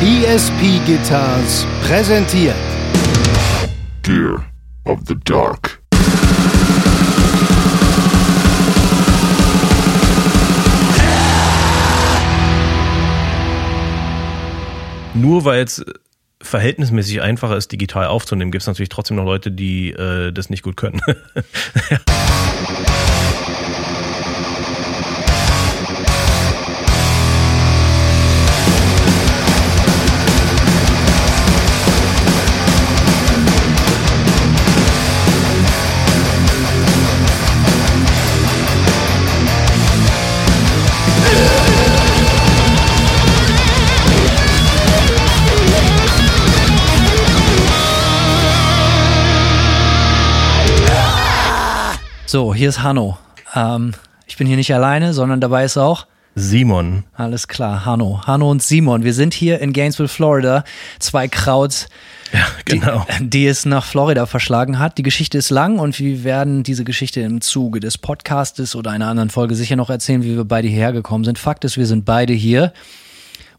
ESP Guitars präsentiert Gear of the Dark. Nur weil es verhältnismäßig einfacher ist, digital aufzunehmen, gibt es natürlich trotzdem noch Leute, die äh, das nicht gut können. So, hier ist Hanno. Ähm, ich bin hier nicht alleine, sondern dabei ist auch Simon. alles klar, Hanno. Hanno und Simon. Wir sind hier in Gainesville, Florida. Zwei Krauts, Ja, genau. die, die es nach Florida verschlagen hat. Die Geschichte ist lang und wir werden diese Geschichte im Zuge des Podcastes oder einer anderen Folge sicher noch erzählen, wie wir beide hierher gekommen sind. Fakt ist, wir sind beide hier.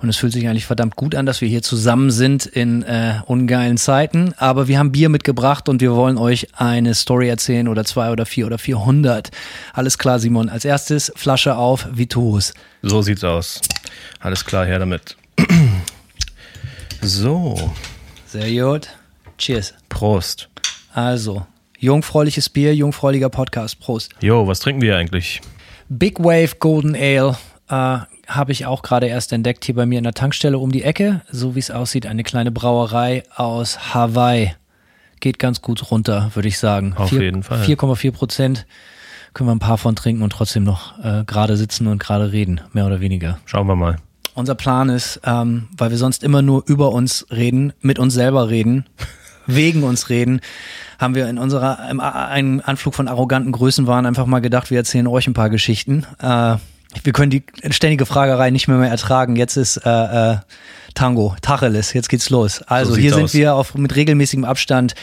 Und es fühlt sich eigentlich verdammt gut an, dass wir hier zusammen sind in äh, ungeilen Zeiten. Aber wir haben Bier mitgebracht und wir wollen euch eine Story erzählen oder zwei oder vier oder vierhundert. Alles klar, Simon. Als erstes Flasche auf Vitus. So sieht's aus. Alles klar, her damit. So, Sehr gut. Cheers. Prost. Also, jungfräuliches Bier, jungfräulicher Podcast. Prost. Jo, was trinken wir eigentlich? Big Wave Golden Ale äh, habe ich auch gerade erst entdeckt hier bei mir in der Tankstelle um die Ecke. So wie es aussieht, eine kleine Brauerei aus Hawaii. Geht ganz gut runter, würde ich sagen. Auf Vier- jeden Fall. 4,4 Prozent. Können wir ein paar von trinken und trotzdem noch äh, gerade sitzen und gerade reden, mehr oder weniger. Schauen wir mal. Unser Plan ist, ähm, weil wir sonst immer nur über uns reden, mit uns selber reden, wegen uns reden, haben wir in unserer im, einem Anflug von arroganten Größenwahn einfach mal gedacht, wir erzählen euch ein paar Geschichten. Äh, wir können die ständige Fragerei nicht mehr, mehr ertragen. Jetzt ist äh, äh, Tango, Tacheles, jetzt geht's los. Also So hier sind aus. wir auf, mit regelmäßigem Abstand.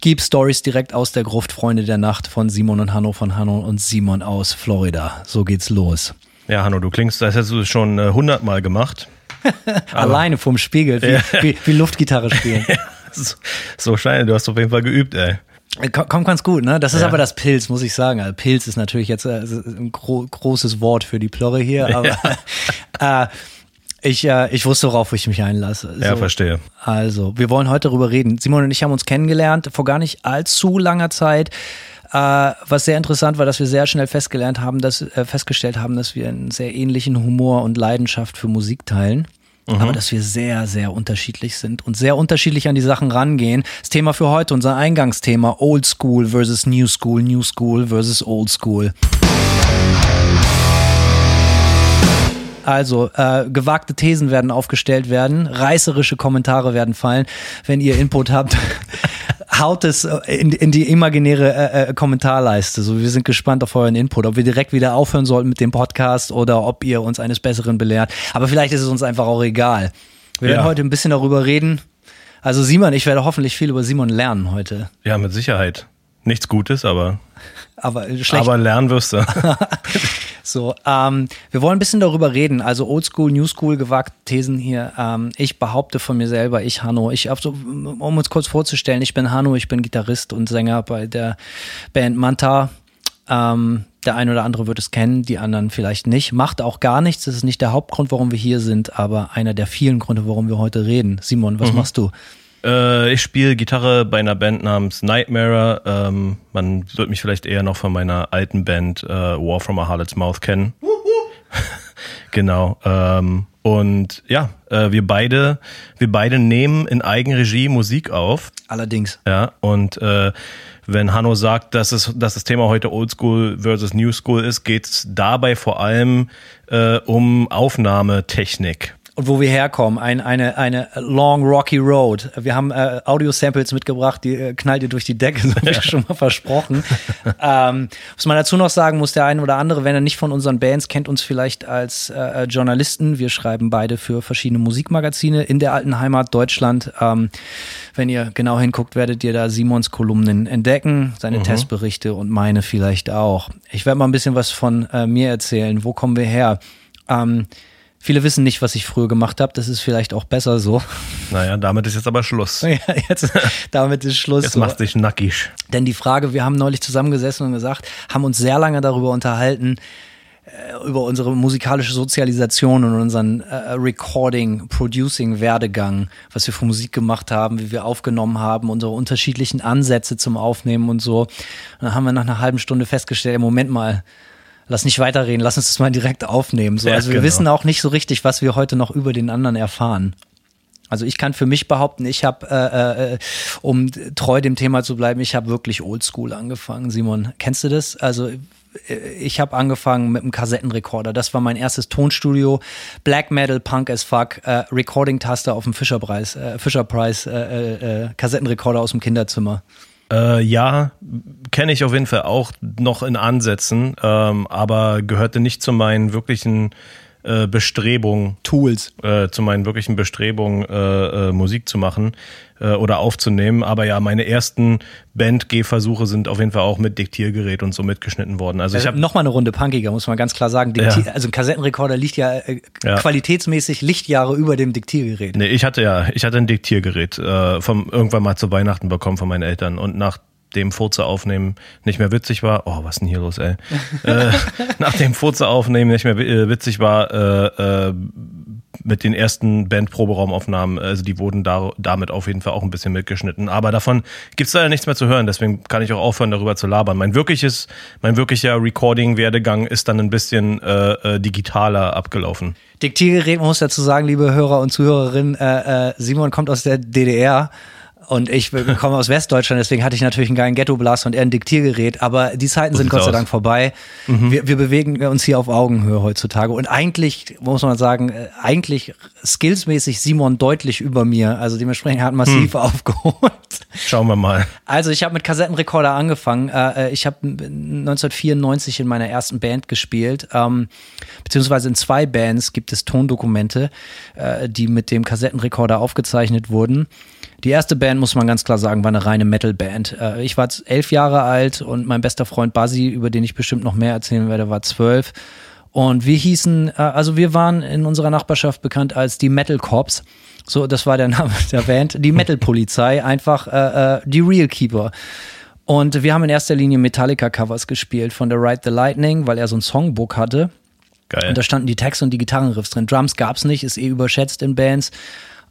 Gib Stories direkt aus der Gruft, Freunde der Nacht von Simon und Hanno, von Hanno und Simon aus Florida. So geht's los. Ja, Hanno, du klingst, das hättest du schon äh, hundertmal gemacht. Alleine vom Spiegel, wie, wie, wie Luftgitarre spielen. So, so scheint, du hast auf jeden Fall geübt, ey. Kom- Kommt ganz gut, ne? Das ist Ja. aber das Pilz, muss ich sagen. Also Pilz ist natürlich jetzt äh, ein gro großes Wort für die Plörre hier, aber äh, ich, äh, ich wusste, worauf ich mich einlasse. Ja, verstehe. Also, wir wollen heute darüber reden. Simon und ich haben uns kennengelernt vor gar nicht allzu langer Zeit. Äh, was sehr interessant war, dass wir sehr schnell festgelernt haben, dass, äh, festgestellt haben, dass wir einen sehr ähnlichen Humor und Leidenschaft für Musik teilen. Aber dass wir sehr, sehr unterschiedlich sind und sehr unterschiedlich an die Sachen rangehen. Das Thema für heute, unser Eingangsthema, Old School versus New School, New School versus Old School. Also, äh, gewagte Thesen werden aufgestellt werden, reißerische Kommentare werden fallen. Wenn ihr Input habt, haut es äh, in, in die imaginäre äh, äh, Kommentarleiste. So, wir sind gespannt auf euren Input, ob wir direkt wieder aufhören sollten mit dem Podcast oder ob ihr uns eines Besseren belehrt. Aber vielleicht ist es uns einfach auch egal. Wir werden Ja. heute ein bisschen darüber reden. Also Simon, ich werde hoffentlich viel über Simon lernen heute. Ja, mit Sicherheit. Nichts Gutes, aber, Aber schlecht. aber lernen wirst du. So, ähm, wir wollen ein bisschen darüber reden. Also Oldschool, New School, gewagte Thesen hier. Ähm, ich behaupte von mir selber, ich Hanno, ich hab so, um uns kurz vorzustellen, ich bin Hanno, ich bin Gitarrist und Sänger bei der Band Manta. Ähm, der eine oder andere wird es kennen, die anderen vielleicht nicht. Macht auch gar nichts. Das ist nicht der Hauptgrund, warum wir hier sind, aber einer der vielen Gründe, warum wir heute reden. Simon, was machst du? Äh, ich spiele Gitarre bei einer Band namens Nightmare. Ähm, man wird mich vielleicht eher noch von meiner alten Band äh, War from a Harlot's Mouth kennen. genau. Ähm, und ja, äh, wir beide, wir beide nehmen in Eigenregie Musik auf. Allerdings. Ja, und äh, wenn Hanno sagt, dass, es, dass das Thema heute Oldschool versus New School ist, geht es dabei vor allem äh, um Aufnahmetechnik. Und wo wir herkommen, ein, eine, eine long rocky road. Wir haben äh, Audio-Samples mitgebracht, die äh, knallt ihr durch die Decke, so wie schon mal versprochen. ähm, was man dazu noch sagen muss, der eine oder andere, wenn er nicht von unseren Bands kennt, uns vielleicht als äh, Journalisten. Wir schreiben beide für verschiedene Musikmagazine in der alten Heimat Deutschland. Ähm, wenn ihr genau hinguckt, werdet ihr da Simons Kolumnen entdecken, seine Testberichte und meine vielleicht auch. Ich werde mal ein bisschen was von äh, mir erzählen. Wo kommen wir her? Ähm, Viele wissen nicht, was ich früher gemacht habe. Das ist vielleicht auch besser so. Naja, damit ist jetzt aber Schluss. Ja, jetzt, damit ist Schluss. Jetzt so. macht dich nackig. Denn die Frage, wir haben neulich zusammengesessen und gesagt, haben uns sehr lange darüber unterhalten, äh, über unsere musikalische Sozialisation und unseren äh, Recording, Producing Werdegang, was wir für Musik gemacht haben, wie wir aufgenommen haben, unsere unterschiedlichen Ansätze zum Aufnehmen und so. Und dann haben wir nach einer halben Stunde festgestellt, Moment mal, lass nicht weiterreden, lass uns das mal direkt aufnehmen. So, Ja, also wir genau. wissen auch nicht so richtig, was wir heute noch über den anderen erfahren. Also ich kann für mich behaupten, ich habe, äh, äh, um treu dem Thema zu bleiben, ich habe wirklich Oldschool angefangen. Simon, kennst du das? Also äh, ich habe angefangen mit einem Kassettenrekorder. Das war mein erstes Tonstudio. Black Metal, Punk as fuck, äh, Recording-Taste auf dem Fischerpreis, äh, Fisher Price, äh, äh, äh, Kassettenrekorder aus dem Kinderzimmer. Äh, ja, kenne ich auf jeden Fall auch noch in Ansätzen, ähm, aber gehörte nicht zu meinen wirklichen äh, Bestrebungen, Tools. äh, zu meinen wirklichen Bestrebungen, äh, äh, Musik zu machen äh, oder aufzunehmen. Aber ja, meine ersten Band-G-Versuche sind auf jeden Fall auch mit Diktiergerät und so mitgeschnitten worden. Also ich Äh, habe noch mal eine Runde punkiger, muss man ganz klar sagen. Dikti Ja. Also ein Kassettenrekorder liegt ja, äh, Ja. qualitätsmäßig Lichtjahre über dem Diktiergerät. Nee, ich hatte ja, ich hatte ein Diktiergerät äh, vom irgendwann mal zu Weihnachten bekommen von meinen Eltern und nach dem Furze aufnehmen nicht mehr witzig war, oh, was ist denn hier los, ey? äh, nach dem Furze aufnehmen nicht mehr äh, witzig war, äh, äh, mit den ersten Band-Proberaumaufnahmen, also die wurden da, damit auf jeden Fall auch ein bisschen mitgeschnitten. Aber davon gibt's leider nichts mehr zu hören, deswegen kann ich auch aufhören, darüber zu labern. Mein wirkliches, mein wirklicher Recording-Werdegang ist dann ein bisschen äh, äh, digitaler abgelaufen. Diktiergerät, muss dazu sagen, liebe Hörer und Zuhörerinnen, äh, äh, Simon kommt aus der DDR und ich komme aus Westdeutschland, deswegen hatte ich natürlich einen geilen Ghetto-Blaster und eher ein Diktiergerät, aber die Zeiten sind Gott sei. Dank vorbei. Wir, wir bewegen uns hier auf Augenhöhe heutzutage und eigentlich, muss man sagen, äh, eigentlich skillsmäßig Simon deutlich über mir, also dementsprechend er hat massiv aufgeholt. Schauen wir mal. Also ich habe mit Kassettenrekorder angefangen. Äh, ich habe 1994 in meiner ersten Band gespielt, ähm, beziehungsweise in zwei Bands gibt es Tondokumente, äh, die mit dem Kassettenrekorder aufgezeichnet wurden. Die erste Band, muss man ganz klar sagen, war eine reine Metal-Band. Äh, ich war elf Jahre alt und mein bester Freund Buzzy, über den ich bestimmt noch mehr erzählen werde, war zwölf. Und wir hießen, äh, also wir waren in unserer Nachbarschaft bekannt als die Metal Cops. So, das war der Name der Band. Die Metal Polizei, einfach äh, äh, die Real Keeper. Und wir haben in erster Linie Metallica-Covers gespielt von The Ride the Lightning, weil er so ein Songbook hatte. Geil. Und da standen die Texte und die Gitarrenriffs drin. Drums gab's nicht, ist eh überschätzt in Bands.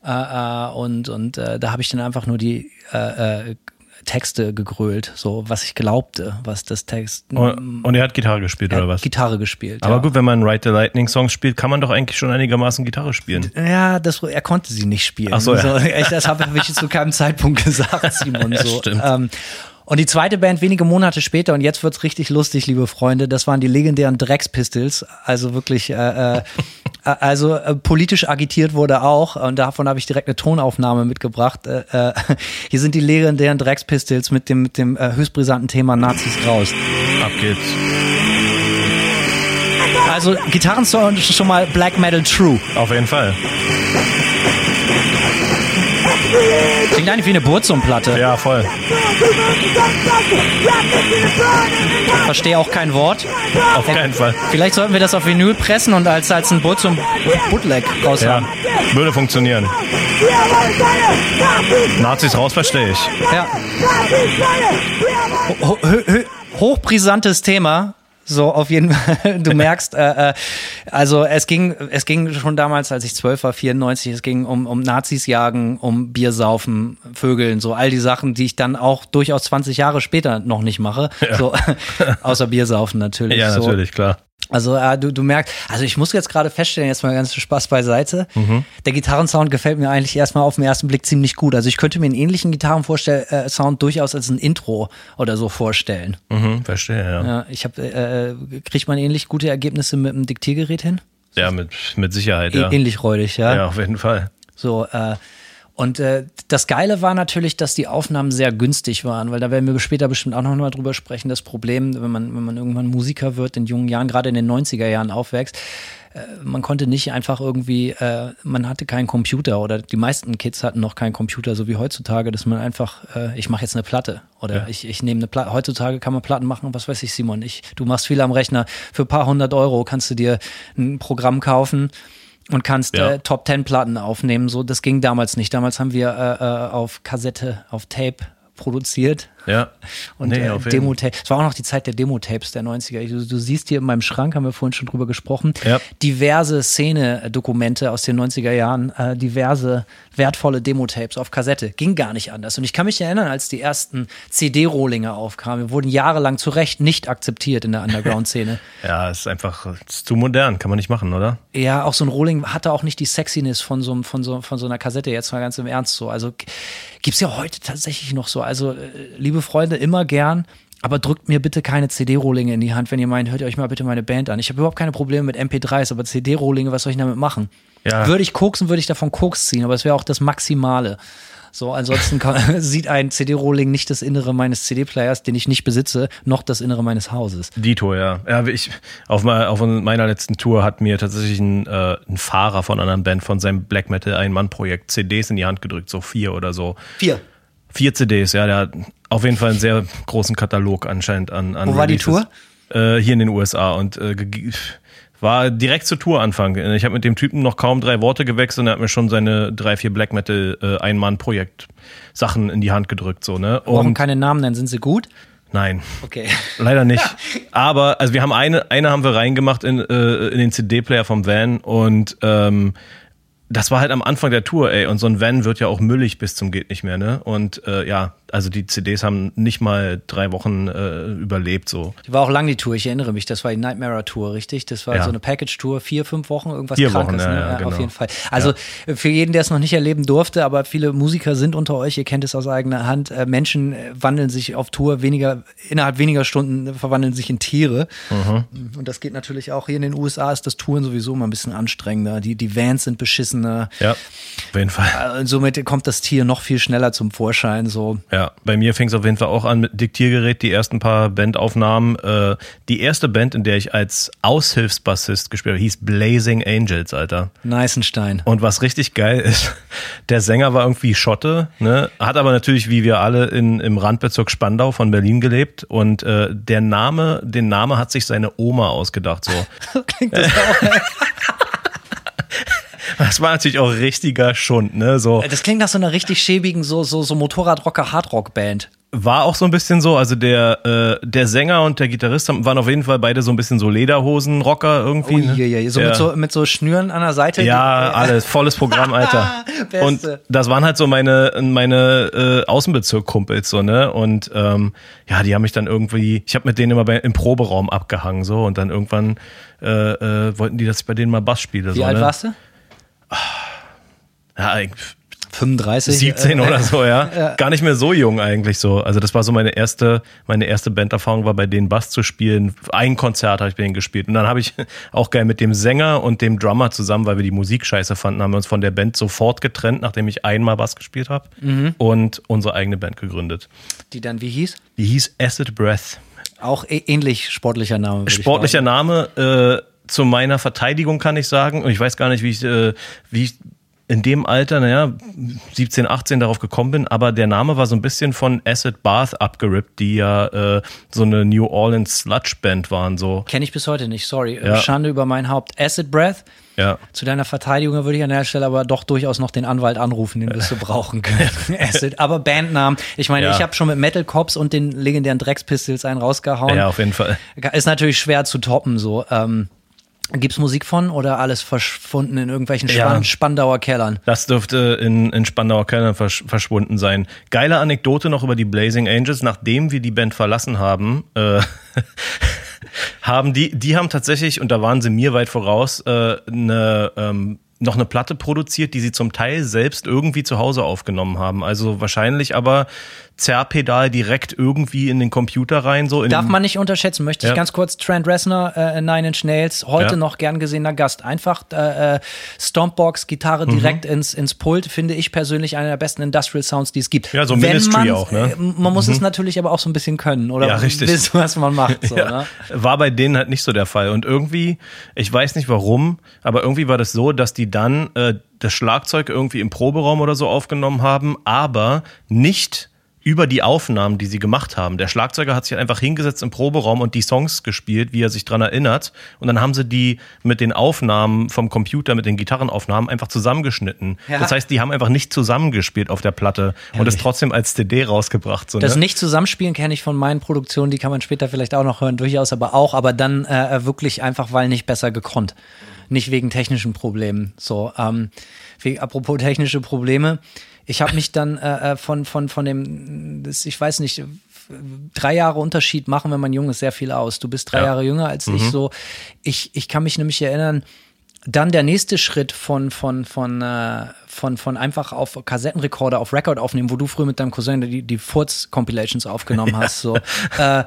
Äh, äh, und und äh, da habe ich dann einfach nur die äh, äh, Texte gegrölt, so was ich glaubte, was das Text. Und, und er hat Gitarre gespielt, er oder was? Gitarre gespielt. Aber ja. gut, wenn man Ride the Lightning Songs spielt, kann man doch eigentlich schon einigermaßen Gitarre spielen. Ja, das, er konnte sie nicht spielen. Ach so, ja. echt, das habe ich zu keinem Zeitpunkt gesagt, Simon. Ja, so. stimmt. Ähm, und die zweite Band wenige Monate später, und jetzt wird's richtig lustig, liebe Freunde, das waren die legendären Drex Pistols. Also wirklich, äh, äh, also äh, politisch agitiert wurde auch, und davon habe ich direkt eine Tonaufnahme mitgebracht. Äh, äh, hier sind die legendären Drex Pistols mit dem, mit dem äh, höchst brisanten Thema Nazis raus. Ab geht's. Also Gitarrensound ist schon mal Black Metal True. Auf jeden Fall. Klingt eigentlich wie eine Burzum-Platte. Ja, voll. Verstehe auch kein Wort. Auf keinen Fall. Vielleicht sollten wir das auf Vinyl pressen und als, als ein Burzum Bootleg Ja, raushauen. würde funktionieren. Nazis raus, verstehe ich. Ja. Ho ho ho hochbrisantes Thema. So, auf jeden Fall. Du merkst, äh, äh, also es ging, es ging schon damals, als ich zwölf war, 94, es ging um, um Nazis jagen, um Bier saufen, Vögeln, so all die Sachen, die ich dann auch durchaus 20 Jahre später noch nicht mache. So, außer Bier saufen natürlich. Ja, so. natürlich, klar. Also äh, du, du merkst, also ich muss jetzt gerade feststellen, jetzt mal ganz viel Spaß beiseite. Mhm. Der Gitarrensound gefällt mir eigentlich erstmal auf den ersten Blick ziemlich gut. Also ich könnte mir einen ähnlichen Gitarrensound durchaus als ein Intro oder so vorstellen. Mhm, verstehe, ja. Ja, ich habe, äh, kriegt man ähnlich gute Ergebnisse mit dem Diktiergerät hin? Ja, mit, mit Sicherheit, ja. Ähnlich räudig, ja. Ja, auf jeden Fall. So, äh, und äh, das Geile war natürlich, dass die Aufnahmen sehr günstig waren, weil da werden wir später bestimmt auch noch mal drüber sprechen. Das Problem, wenn man, wenn man irgendwann Musiker wird, in jungen Jahren, gerade in den 90er Jahren aufwächst, äh, man konnte nicht einfach irgendwie, äh, man hatte keinen Computer oder die meisten Kids hatten noch keinen Computer, so wie heutzutage, dass man einfach, äh, ich mache jetzt eine Platte oder Ja. ich, ich nehme eine Platte. Heutzutage kann man Platten machen, was weiß ich, Simon. Ich, du machst viel am Rechner. Für ein paar hundert Euro kannst du dir ein Programm kaufen und kannst Ja. äh, Top Ten Platten aufnehmen. So, das ging damals nicht. Damals haben wir äh, äh, auf Kassette, auf Tape produziert. Ja. Und Nee, äh, auf jeden- Demo-Tape. Es war auch noch die Zeit der Demo-Tapes der 90er. Du, du siehst hier in meinem Schrank, haben wir vorhin schon drüber gesprochen, Ja. diverse Szene-Dokumente aus den 90er Jahren, äh, diverse wertvolle Demo-Tapes auf Kassette. Ging gar nicht anders. Und ich kann mich erinnern, als die ersten CD-Rohlinge aufkamen, wurden jahrelang zu Recht nicht akzeptiert in der Underground-Szene. Ja, ist einfach ist zu modern, kann man nicht machen, oder? Ja, auch so ein Rohling hatte auch nicht die Sexiness von so, von so, von so einer Kassette, jetzt mal ganz im Ernst so. Also g- gibt's ja heute tatsächlich noch so. Also, äh, liebe Freunde, immer gern. Aber drückt mir bitte keine CD-Rohlinge in die Hand, wenn ihr meint, hört euch mal bitte meine Band an. Ich habe überhaupt keine Probleme mit MP3s, aber CD-Rohlinge, was soll ich damit machen? Ja. Würde ich koksen, würde ich davon Koks ziehen, aber es wäre auch das Maximale. So, ansonsten kann, sieht ein CD-Rohling nicht das Innere meines CD-Players, den ich nicht besitze, noch das Innere meines Hauses. Dito, ja. Ja, ich, auf, auf meiner letzten Tour hat mir tatsächlich ein, äh, ein Fahrer von einer anderen Band von seinem Black Metal Ein-Mann-Projekt CDs in die Hand gedrückt, so vier oder so. Vier. Vier CDs, ja, der hat auf jeden Fall einen sehr großen Katalog anscheinend an. an Wo war die Releases. Äh, hier in den USA und äh, war direkt zur Touranfang. Ich habe mit dem Typen noch kaum drei Worte gewechselt und er hat mir schon seine drei, vier Black Metal äh, Ein-Mann-Projekt Sachen in die Hand gedrückt, so, ne? Brauchen Und keine Namen nennen, sind sie gut? nein. Okay. Leider nicht. Aber, also wir haben eine, eine haben wir reingemacht in, äh, in den CD-Player vom Van und ähm, das war halt am Anfang der Tour, ey. Und so ein Van wird ja auch müllig bis zum geht nicht mehr, ne? Und äh, ja, also die CDs haben nicht mal drei Wochen äh, überlebt, so. Die war auch lang die Tour, ich erinnere mich. Das war die Nightmare Tour, richtig? Das war Ja. so eine Package-Tour, vier, fünf Wochen, irgendwas Vier Krankes, Wochen, ja, ne? ja, Auf genau. jeden Fall. Also für jeden, der es noch nicht erleben durfte, aber viele Musiker sind unter euch, ihr kennt es aus eigener Hand. Äh, Menschen äh, wandeln sich auf Tour weniger, innerhalb weniger Stunden äh, verwandeln sich in Tiere. Mhm. Und das geht natürlich auch hier in den USA ist das Touren sowieso mal ein bisschen anstrengender. Die, die Vans sind beschissener. Ja, auf jeden Fall. Äh, Und somit kommt das Tier noch viel schneller zum Vorschein. So. Ja, bei mir fing es auf jeden Fall auch an mit Diktiergerät, die ersten paar Bandaufnahmen. Äh, die erste Band, in der ich als Aushilfsbassist gespielt habe, hieß Blazing Angels, Alter. Neißenstein. Und was richtig geil ist, der Sänger war irgendwie Schotte, ne? hat aber natürlich, wie wir alle, in, im Randbezirk Spandau von Berlin gelebt. Und äh, der Name, den Name hat sich seine Oma ausgedacht. So. Klingt das auch. Das war natürlich auch richtiger Schund, ne? So Das klingt nach so einer richtig schäbigen, so, so, so Motorradrocker-Hardrock-Band. war auch so ein bisschen so. Also der äh, der Sänger und der Gitarrist haben- waren auf jeden Fall beide so ein bisschen so Lederhosen-Rocker irgendwie. ne? Uiuiui, so, Ja. mit so mit so Schnüren an der Seite. Ja, die- alles, volles Programm, Alter. Und das waren halt so meine, meine äh, Außenbezirk-Kumpels, so, ne? Und ähm, ja, die haben mich dann irgendwie, ich habe mit denen immer bei, im Proberaum abgehangen, so, und dann irgendwann äh, äh, wollten die, dass ich bei denen mal Bass spiele. Wie so, alt ne? warst du? Ja, eigentlich 35. 17 äh, oder so, ja. Gar nicht mehr so jung eigentlich so. Also das war so meine erste, meine erste Banderfahrung war bei denen Bass zu spielen. Ein Konzert habe ich bei denen gespielt. Und dann habe ich auch geil mit dem Sänger und dem Drummer zusammen, weil wir die Musik scheiße fanden, haben wir uns von der Band sofort getrennt, nachdem ich einmal Bass gespielt habe und unsere eigene Band gegründet. Die dann wie hieß? Die hieß Acid Breath. Auch ä- ähnlich sportlicher Name. Sportlicher Name, äh, zu meiner Verteidigung kann ich sagen. Und ich weiß gar nicht, wie ich, äh, wie ich in dem Alter, naja, 17, 18 darauf gekommen bin, aber der Name war so ein bisschen von Acid Bath abgerippt, die ja äh, so eine New Orleans Sludge Band waren, so. Kenne ich bis heute nicht, sorry. Ja. Schande über mein Haupt. Acid Breath. Ja. Zu deiner Verteidigung würde ich an der Stelle aber doch durchaus noch den Anwalt anrufen, den wirst du brauchen können. Acid. Aber Bandnamen. Ich meine, Ja. ich habe schon mit Metal Cops und den legendären Drex Pistols einen rausgehauen. Ja, auf jeden Fall. Ist natürlich schwer zu toppen, so. Ähm, Gibt's Musik von oder alles verschwunden in irgendwelchen Ja. Span Spandauer Kellern? Das dürfte in, in Spandauer Keller versch verschwunden sein. Geile Anekdote noch über die Blazing Angels. Nachdem wir die Band verlassen haben, äh, haben die, die haben tatsächlich, und da waren sie mir weit voraus, äh, eine, ähm, noch eine Platte produziert, die sie zum Teil selbst irgendwie zu Hause aufgenommen haben. Also wahrscheinlich aber Zerrpedal direkt irgendwie in den Computer rein. So Darf man nicht unterschätzen, möchte ich Ja. ganz kurz. Trent Reznor, äh, Nine Inch Nails, heute Ja. noch gern gesehener Gast. Einfach äh, äh, Stompbox, Gitarre Mhm. direkt ins, ins Pult, finde ich persönlich einer der besten Industrial Sounds, die es gibt. Ja, so Wenn Ministry auch, ne? äh, Man muss es natürlich aber auch so ein bisschen können, oder? Ja, richtig. Wissen, was man macht. So, Ja, ne? War bei denen halt nicht so der Fall. Und irgendwie, ich weiß nicht warum, aber irgendwie war das so, dass die dann äh, das Schlagzeug irgendwie im Proberaum oder so aufgenommen haben, aber nicht über die Aufnahmen, die sie gemacht haben. Der Schlagzeuger hat sich einfach hingesetzt im Proberaum und die Songs gespielt, wie er sich dran erinnert. Und dann haben sie die mit den Aufnahmen vom Computer, mit den Gitarrenaufnahmen einfach zusammengeschnitten. Ja. Das heißt, die haben einfach nicht zusammengespielt auf der Platte und es trotzdem als CD rausgebracht. So, Das ne? Nicht-Zusammenspielen kenne ich von meinen Produktionen, die kann man später vielleicht auch noch hören, durchaus aber auch, aber dann äh, wirklich einfach, weil nicht besser gekonnt. Nicht wegen technischen Problemen. So, ähm, wie, apropos technische Probleme. Ich habe mich dann äh, äh, von, von, von dem, das, ich weiß nicht, drei Jahre Unterschied machen, wenn man jung ist, sehr viel aus. Du bist drei Ja. Jahre jünger als ich so. Ich, ich kann mich nämlich erinnern, dann der nächste Schritt von, von, von, äh, von, von einfach auf Kassettenrekorder, auf Record aufnehmen, wo du früher mit deinem Cousin die, die Furz-Compilations aufgenommen hast. So. Äh,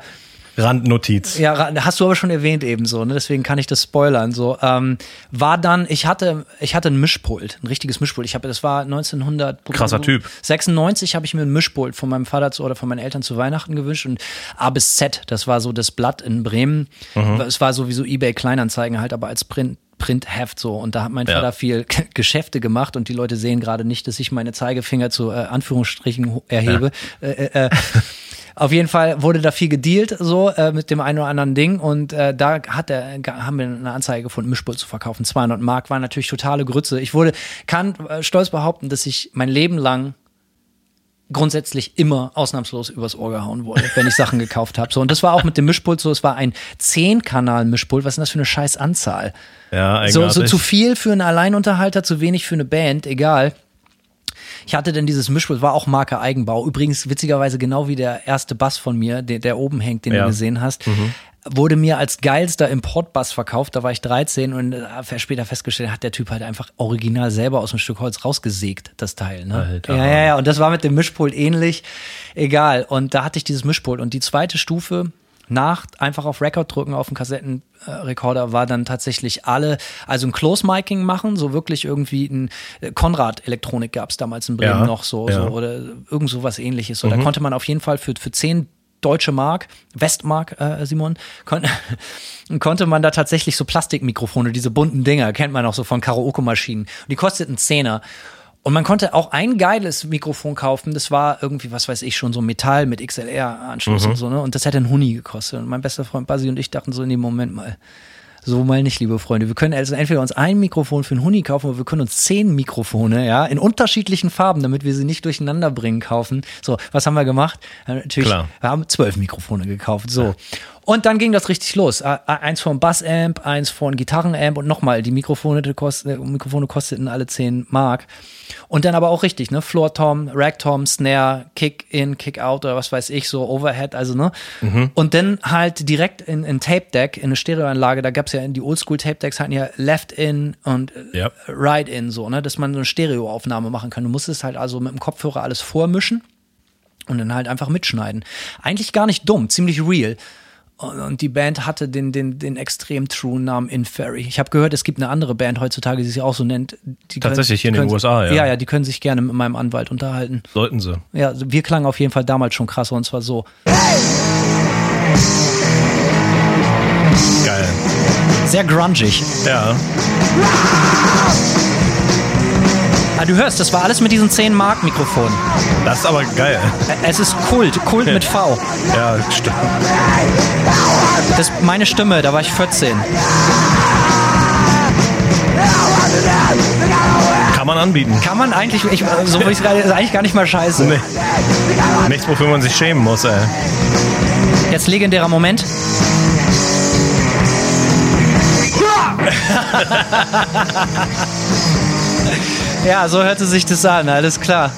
Randnotiz. ja, hast du aber schon erwähnt eben so, ne? deswegen kann ich das spoilern. So ähm, war dann, ich hatte, ich hatte ein Mischpult, ein richtiges Mischpult. Ich habe, das war 1900 Krasser Typ. 96 habe ich mir ein Mischpult von meinem Vater zu, oder von meinen Eltern zu Weihnachten gewünscht und A bis Z, das war so das Blatt in Bremen. Es war sowieso eBay Kleinanzeigen halt, aber als Print Printheft so und da hat mein Ja. Vater viel Geschäfte gemacht und die Leute sehen gerade nicht, dass ich meine Zeigefinger zu äh, Anführungsstrichen erhebe. Äh, äh, äh, auf jeden Fall wurde da viel gedealt, so äh, mit dem einen oder anderen Ding. Und äh, da hat er, ga- haben wir eine Anzeige gefunden, Mischpult zu verkaufen. 200 Mark war natürlich totale Grütze. Ich wurde, kann äh, stolz behaupten, dass ich mein Leben lang grundsätzlich immer ausnahmslos übers Ohr gehauen wurde, wenn ich Sachen gekauft habe. So, und das war auch mit dem Mischpult so, es war ein 10-Kanal-Mischpult. Was ist denn das für eine scheiß Anzahl? Ja, So, so zu viel für einen Alleinunterhalter, zu wenig für eine Band, egal. Ich hatte denn dieses Mischpult, war auch Marke Eigenbau. Übrigens, witzigerweise genau wie der erste Bass von mir, der, der oben hängt, den Ja. Mhm. du gesehen hast, wurde mir als geilster Importbass verkauft. Da war ich 13 und äh, später festgestellt, hat der Typ halt einfach original selber aus einem Stück Holz rausgesägt, das Teil. Ne? Alter. Ja, ja, ja. Und das war mit dem Mischpult ähnlich. Egal. Und da hatte ich dieses Mischpult. Und die zweite Stufe nach einfach auf Record drücken auf dem Kassettenrekorder war dann tatsächlich alle, also ein Close-Miking machen, so wirklich irgendwie ein äh, Konrad-Elektronik gab es damals in Bremen Ja, noch so, ja. so oder irgend so was ähnliches. So, da konnte man auf jeden Fall für, für 10 deutsche Mark, Westmark, äh, Simon, kon konnte man da tatsächlich so Plastikmikrofone, diese bunten Dinger, kennt man auch so von Karaoke-Maschinen. Und die kosteten Zehner. Und man konnte auch ein geiles Mikrofon kaufen, das war irgendwie, was weiß ich, schon so Metall mit XLR-Anschluss und so, ne? Und das hätte ein Huni gekostet. Und mein bester Freund Basi und ich dachten so in dem Moment mal, so mal nicht, liebe Freunde. Wir können also entweder uns ein Mikrofon für einen Huni kaufen oder wir können uns zehn Mikrofone, ja, in unterschiedlichen Farben, damit wir sie nicht durcheinander bringen, kaufen. So, was haben wir gemacht? Ja, natürlich, Klar. wir haben zwölf Mikrofone gekauft. So. Und dann ging das richtig los. Äh, Eins von Bassamp, eins von Gitarrenamp und nochmal, die Mikrofone, die kost, äh, Mikrofone kosteten alle 10 Mark. Und dann aber auch richtig, ne? Floor Tom, Rag Tom, Snare, Kick in, Kick out oder was weiß ich, so Overhead, also ne? Und dann halt direkt in, in Tape Deck, in eine Stereoanlage, da gab's ja in die Oldschool Tape Decks hatten ja Left in und äh, Ja. Right in, so, ne? Dass man so eine Stereoaufnahme machen kann. Du musstest halt also mit dem Kopfhörer alles vormischen und dann halt einfach mitschneiden. Eigentlich gar nicht dumm, ziemlich real. Und, die Band hatte den, den, den extrem true Namen Inferry. Ich habe gehört, es gibt eine andere Band heutzutage, die sich auch so nennt. Die Tatsächlich hier in die den USA, ja. Ja, ja, die können sich gerne mit meinem Anwalt unterhalten. Sollten sie. Ja, wir klangen auf jeden Fall damals schon krasser und zwar so. Geil. Sehr grungig. Ja. Ah, du hörst, das war alles mit diesen 10 Mark Mikrofonen. Das ist aber geil. Es ist Kult, Kult mit V. Ja, stimmt. Das ist meine Stimme, da war ich 14. Kann man anbieten. Kann man eigentlich, ich, so würde ich gerade, ist eigentlich gar nicht mal scheiße. Nee. Nichts, wofür man sich schämen muss, ey. Jetzt legendärer Moment. ja, so hörte sich das an, alles klar.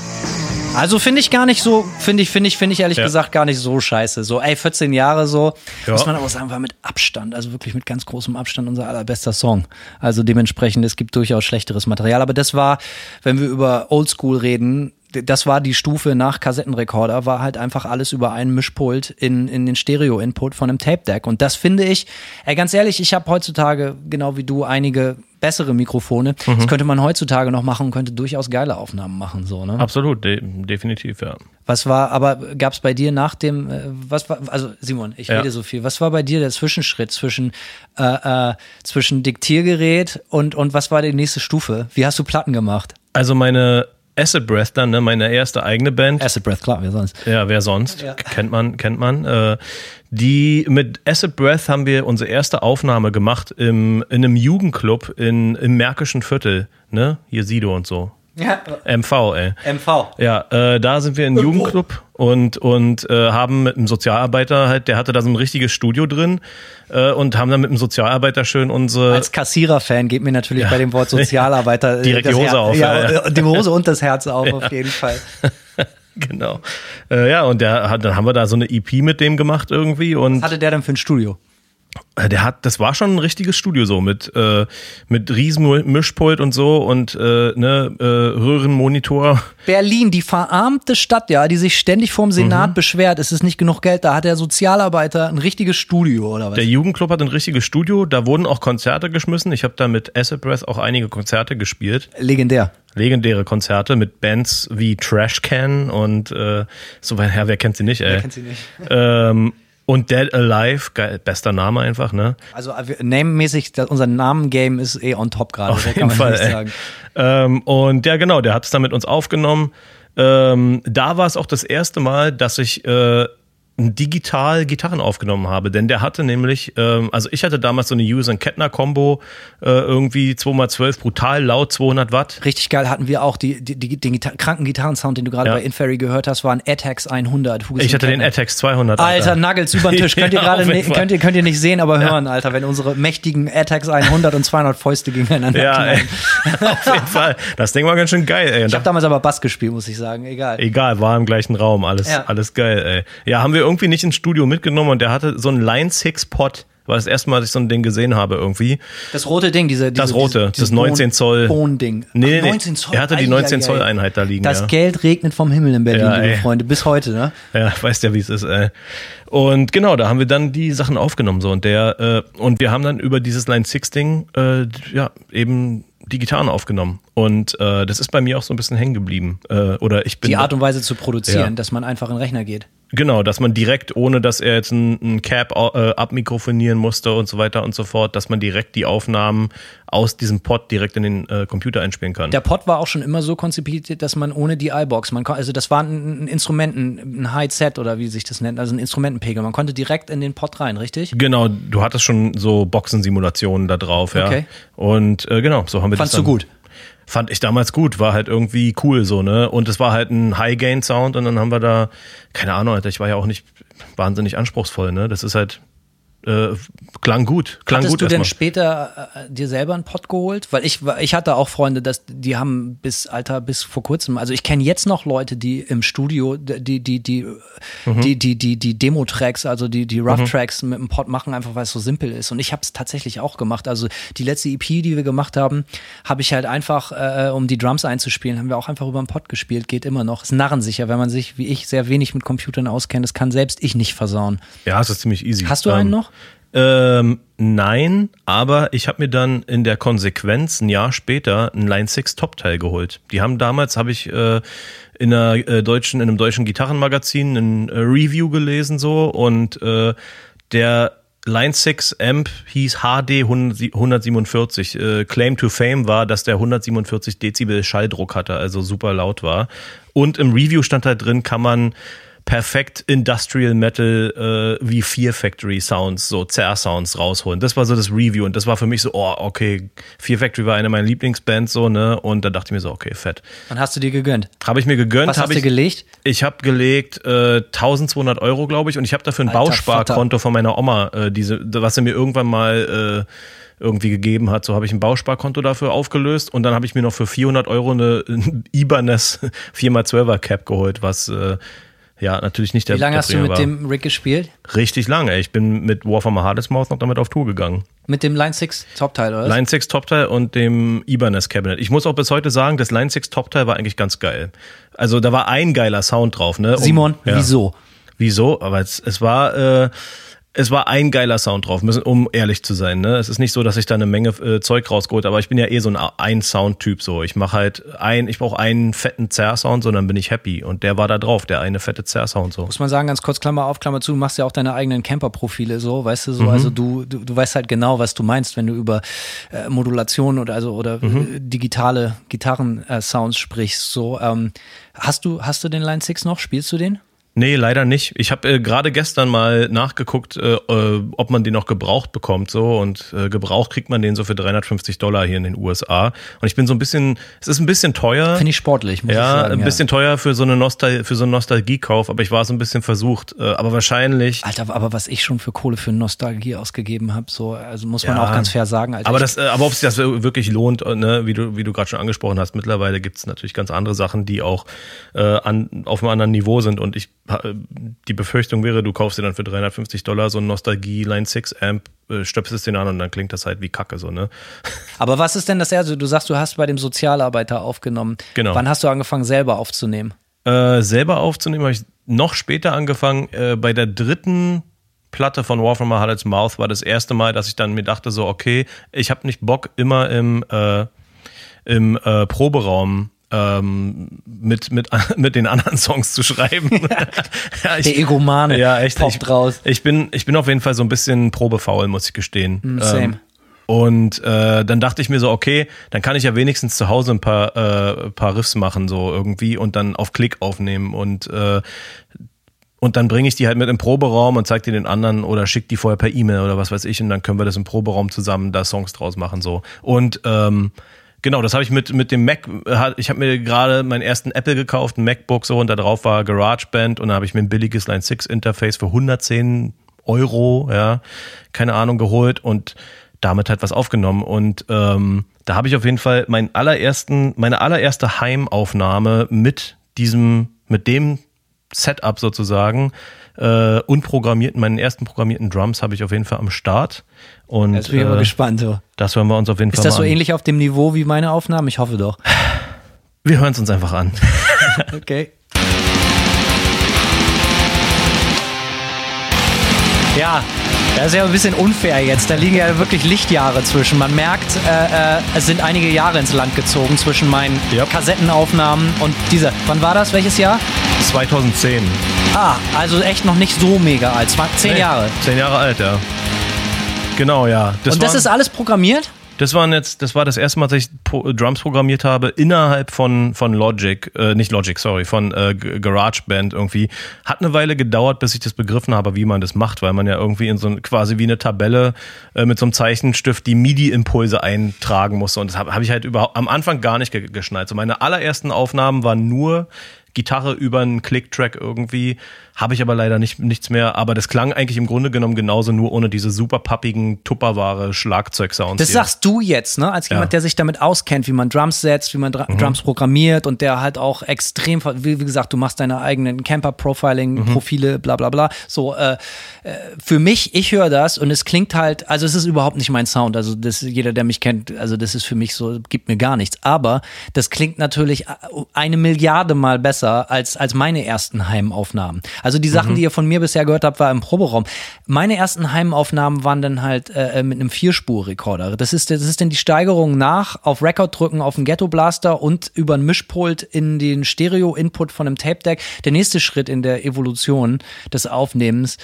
Also finde ich gar nicht so, finde ich, finde ich, finde ich ehrlich Ja. gesagt gar nicht so scheiße. So, ey, 14 Jahre so, Ja. muss man aber sagen, war mit Abstand, also wirklich mit ganz großem Abstand unser allerbester Song. Also dementsprechend, es gibt durchaus schlechteres Material, aber das war, wenn wir über Oldschool reden, das war die Stufe nach Kassettenrekorder, war halt einfach alles über einen Mischpult in, in den Stereo-Input von einem Tape-Deck. Und das finde ich, ey, ganz ehrlich, ich habe heutzutage, genau wie du, einige bessere Mikrofone. Das könnte man heutzutage noch machen und könnte durchaus geile Aufnahmen machen, so, ne? Absolut, de definitiv, ja. Was war, aber gab es bei dir nach dem, äh, was war, also Simon, ich Ja. rede so viel, was war bei dir der Zwischenschritt zwischen, äh, äh, zwischen Diktiergerät und, und was war die nächste Stufe? Wie hast du Platten gemacht? Also meine Acid Breath dann, ne, meine erste eigene Band. Acid Breath, klar, wer sonst? Ja, wer sonst? Ja. Kennt man, kennt man. Äh, die mit Acid Breath haben wir unsere erste Aufnahme gemacht im, in einem Jugendclub in, im Märkischen Viertel, ne? Hier Sido und so. Ja, MV, ey. MV. Ja, äh, da sind wir in Jugendclub und, und äh, haben mit einem Sozialarbeiter halt, der hatte da so ein richtiges Studio drin äh, und haben dann mit einem Sozialarbeiter schön unsere. Als Kassierer-Fan geht mir natürlich bei dem Wort Sozialarbeiter äh, Direkt die das Hose Her- auf, Ja, ja. die Hose und das Herz auf, auf jeden Fall. genau. Äh, ja, und der hat, dann haben wir da so eine EP mit dem gemacht irgendwie und Was hatte der denn für ein Studio? Der hat, das war schon ein richtiges Studio so mit äh, mit riesen Mischpult und so und äh, ne äh, Röhrenmonitor. Berlin, die verarmte Stadt, ja, die sich ständig vorm Mhm. Senat beschwert, es ist nicht genug Geld, da hat der Sozialarbeiter ein richtiges Studio oder was? Der Jugendclub hat ein richtiges Studio, da wurden auch Konzerte geschmissen. Ich habe da mit Acid Breath auch einige Konzerte gespielt. Legendär. Legendäre Konzerte mit Bands wie Trash Can und äh, so weit her, wer kennt sie nicht, ey? Kennt sie nicht. Ähm, und Dead Alive, geil, bester Name einfach, ne? Also äh, name-mäßig, unser Namen-Game ist eh on top gerade, Auf jeden kann man Fall. Ähm, und ja, genau, der hat es dann mit uns aufgenommen. Ähm, da war es auch das erste Mal, dass ich äh, digital Gitarren aufgenommen habe, denn der hatte nämlich, ähm, also ich hatte damals so eine User Kettner Combo, äh, irgendwie 2x12, brutal laut, 200 Watt. Richtig geil hatten wir auch die, die, die, den Gita kranken Gitarrensound, den du gerade Ja. bei Inferry gehört hast, war ein Atax 100. Hugo Ich hatte den Kettner. Atax 200. Alter, Nuggets über den Tisch. Könnt ihr Ja, gerade Fall. könnt ihr, könnt ihr nicht sehen, aber hören, Alter, wenn unsere mächtigen Atax 100 und 200 Fäuste gegeneinander Ja, knallen. ey. auf jeden Fall. Das Ding war ganz schön geil, ey. Und Ich habe da- damals aber Bass gespielt, muss ich sagen. Egal. Egal, war im gleichen Raum, alles, Ja. alles geil, ey. Ja, haben wir irgendwie nicht ins Studio mitgenommen und der hatte so einen Line 6 Pot. War das erste Mal, dass ich so ein Ding gesehen habe irgendwie. Das rote Ding, diese, diese Das rote, diese, das 19 Zoll. Bohnding. Nee, nee, Ach, nee. 19 Zoll. Er hatte die Ei, 19 ei, Zoll ei. Einheit da liegen, Das ja. Geld regnet vom Himmel in Berlin, Ja, liebe. Freunde, bis heute, ne? Ja, weißt ja, wie es ist, ey. Und genau, da haben wir dann die Sachen aufgenommen so und der äh, und wir haben dann über dieses Line 6 Ding äh, ja eben die Gitarren aufgenommen und äh, das ist bei mir auch so ein bisschen hängen geblieben äh, oder ich bin Die Art und Weise zu produzieren, Ja. dass man einfach in den Rechner geht. Genau, dass man direkt, ohne dass er jetzt ein, ein Cap äh, abmikrofonieren musste und so weiter und so fort, dass man direkt die Aufnahmen aus diesem Pod direkt in den äh, Computer einspielen kann. Der Pod war auch schon immer so konzipiert, dass man ohne die iBox, man also das war ein, ein Instrument, ein, Hi-Set oder wie sich das nennt, also ein Instrumentenpegel. Man konnte direkt in den Pod rein, richtig? Genau, du hattest schon so Boxensimulationen da drauf, ja. Okay. Und äh, genau, so haben wir Fandst das du dann, gut? Fand ich damals gut, war halt irgendwie cool so, ne? Und es war halt ein High-Gain-Sound und dann haben wir da, keine Ahnung, Alter, ich war ja auch nicht wahnsinnig anspruchsvoll, ne? Das ist halt, äh, klang gut, klang Hattest gut du denn erstmal. später äh, dir selber einen Pod geholt? Weil ich, war- ich hatte auch Freunde, dass die haben bis, Alter, bis vor kurzem, also ich kenne jetzt noch Leute, die im Studio die, die, die, Mhm. die, die, die, die Demo-Tracks, also die, die Rough-Tracks mit dem Pod machen, einfach weil es so simpel ist. Und ich habe es tatsächlich auch gemacht. Also die letzte EP, die wir gemacht haben, habe ich halt einfach, äh, um die Drums einzuspielen, haben wir auch einfach über den Pod gespielt. Geht immer noch. Ist narrensicher, wenn man sich, wie ich, sehr wenig mit Computern auskennt. Das kann selbst ich nicht versauen. Ja, es ist ziemlich easy. Hast du einen Ähm, noch? Ähm, nein, aber ich habe mir dann in der Konsequenz ein Jahr später ein Line 6 Top-Teil geholt. Die haben damals, habe ich äh, in einer äh, deutschen, in einem deutschen Gitarrenmagazin ein äh, Review gelesen so und äh, der Line 6 Amp hieß HD 147. Äh, Claim to Fame war, dass der 147 Dezibel Schalldruck hatte, also super laut war. Und im Review stand halt drin, kann man perfekt Industrial Metal äh, wie Fear Factory Sounds, so Zerr-Sounds rausholen. Das war so das Review und das war für mich so, oh, okay, Fear Factory war eine meiner Lieblingsbands so, ne? Und da dachte ich mir so, okay, fett. Wann hast du dir gegönnt? Habe ich mir gegönnt. Was hast du ich, gelegt? Ich habe gelegt äh, 1200 Euro, glaube ich, und ich habe dafür ein Alter Bausparkonto von meiner Oma, äh, diese, was sie mir irgendwann mal äh, irgendwie gegeben hat. So habe ich ein Bausparkonto dafür aufgelöst und dann habe ich mir noch für 400 Euro eine ein Ibanez 4x12er Cap geholt, was äh, ja natürlich nicht der Wie lange der hast du mit war. dem Rick gespielt? Richtig lange. ey. Ich bin mit War from a Hardest Mouth noch damit auf Tour gegangen. Mit dem Line 6 Top-Teil, oder? Line 6 Top-Teil und dem Ibanez Cabinet. Ich muss auch bis heute sagen, das Line 6 Top-Teil war eigentlich ganz geil. Also da war ein geiler Sound drauf, ne? Um- Simon, ja. wieso? Wieso? Aber es, es war, äh, es war ein geiler Sound drauf, müssen, um ehrlich zu sein. Ne? Es ist nicht so, dass ich da eine Menge äh, Zeug rausgeholt, aber ich bin ja eh so ein, ein Sound-Typ. So, ich mache halt ein, ich brauche einen fetten Zerr-Sound, so dann bin ich happy. Und der war da drauf, der eine fette Zerr-Sound. So. Muss man sagen, ganz kurz Klammer auf, Klammer zu, du machst ja auch deine eigenen Camper-Profile so, weißt du so. Mhm. Also du, du, du weißt halt genau, was du meinst, wenn du über äh, Modulation oder also oder mhm. äh, digitale Gitarren-Sounds sprichst. So, ähm, hast du hast du den Line 6 noch? Spielst du den? Nee, leider nicht. Ich habe äh, gerade gestern mal nachgeguckt, äh, äh, ob man den noch gebraucht bekommt. So und äh, gebraucht kriegt man den so für 350 Dollar hier in den USA. Und ich bin so ein bisschen, es ist ein bisschen teuer. Finde ich sportlich, muss ja, ich sagen. Ein bisschen teuer für so eine Nostal für so einen Nostalgiekauf, aber ich war so ein bisschen versucht. Äh, aber wahrscheinlich. Alter, aber was ich schon für Kohle für Nostalgie ausgeeben habe, so, also muss man ja, auch ganz fair sagen. Alter, aber das, äh, aber ob sich das wirklich lohnt, äh, ne, wie du, wie du gerade schon angesprochen hast, mittlerweile gibt es natürlich ganz andere Sachen, die auch äh, an, auf einem anderen Niveau sind. Und ich die Befürchtung wäre, du kaufst dir dann für 350 Dollar so ein Nostalgie Line 6 Amp, äh, stöpselst den an und dann klingt das halt wie Kacke so, ne? Aber was ist denn das erste? Du sagst, du hast bei dem Sozialarbeiter aufgenommen. Genau. Wann hast du angefangen, selber aufzunehmen? Äh, selber aufzunehmen habe ich noch später angefangen. Äh, bei der dritten Platte von War from a Harlot's Mouth war das erste Mal, dass ich dann mir dachte so, okay, ich habe nicht Bock, immer im, äh, im äh, Proberaum ähm, mit, mit, mit den anderen Songs zu schreiben. ja, ich, Der Egomane ja, echt, poppt ich, raus. Ich bin, ich bin auf jeden Fall so ein bisschen probefaul, muss ich gestehen. Mm, same. Ähm, und äh, dann dachte ich mir so, okay, dann kann ich ja wenigstens zu Hause ein paar, äh, paar Riffs machen, so irgendwie, und dann auf Klick aufnehmen. Und äh, und dann bringe ich die halt mit im Proberaum und zeig die den anderen oder schick die vorher per E-Mail oder was weiß ich und dann können wir das im Proberaum zusammen da Songs draus machen so. Und ähm, Genau, das habe ich mit, mit dem Mac, ich habe mir gerade meinen ersten Apple gekauft, ein MacBook so und da drauf war GarageBand und da habe ich mir ein billiges Line 6 Interface für 110 Euro, ja, keine Ahnung, geholt und damit halt was aufgenommen. Und ähm, da habe ich auf jeden Fall meinen allerersten, meine allererste Heimaufnahme mit diesem, mit dem Setup sozusagen äh, unprogrammierten, meinen ersten programmierten Drums habe ich auf jeden Fall am Start. Und, Jetzt bin ich aber äh, gespannt. So. Das hören wir uns auf jeden Ist Fall das so an. ähnlich auf dem Niveau wie meine Aufnahmen? Ich hoffe doch. Wir hören es uns einfach an. okay. Ja, das ist ja ein bisschen unfair jetzt. Da liegen ja wirklich Lichtjahre zwischen. Man merkt, äh, äh, es sind einige Jahre ins Land gezogen zwischen meinen Yep. Kassettenaufnahmen und dieser. Wann war das? Welches Jahr? 2010. Ah, also echt noch nicht so mega alt. Zehn Nee, Jahre. Zehn Jahre alt, ja. Genau, ja. und das waren- ist alles programmiert? Das waren jetzt, das war das erste Mal, dass ich Pro Drums programmiert habe innerhalb von von Logic, äh, nicht Logic, sorry, von äh, GarageBand irgendwie. Hat eine Weile gedauert, bis ich das begriffen habe, wie man das macht, weil man ja irgendwie in so ein, quasi wie eine Tabelle äh, mit so einem Zeichenstift die MIDI-Impulse eintragen musste. Und das habe hab ich halt überhaupt am Anfang gar nicht ge geschnallt. So meine allerersten Aufnahmen waren nur Gitarre über einen Click-Track irgendwie. Habe ich aber leider nicht, nichts mehr. Aber das klang eigentlich im Grunde genommen genauso, nur ohne diese super pappigen, tupperware Schlagzeugsounds. Das hier. sagst du jetzt, ne? Als jemand, Ja. der sich damit auskennt, wie man Drums setzt, wie man Dra Drums programmiert und der halt auch extrem, wie, wie gesagt, du machst deine eigenen Camper-Profiling-Profile, bla bla bla. So, äh, äh, für mich, ich höre das und es klingt halt, also es ist überhaupt nicht mein Sound. Also das, jeder, der mich kennt, also das ist für mich so, gibt mir gar nichts. Aber das klingt natürlich eine Milliarde Mal besser als, als meine ersten Heimaufnahmen. Also die Sachen, die ihr von mir bisher gehört habt, war im Proberaum. Meine ersten Heimaufnahmen waren dann halt äh, mit einem Vierspur-Rekorder. Das ist, das ist dann die Steigerung nach, auf Record drücken, auf den Ghetto Blaster und über ein Mischpult in den Stereo-Input von einem Tape Deck. Der nächste Schritt in der Evolution des Aufnehmens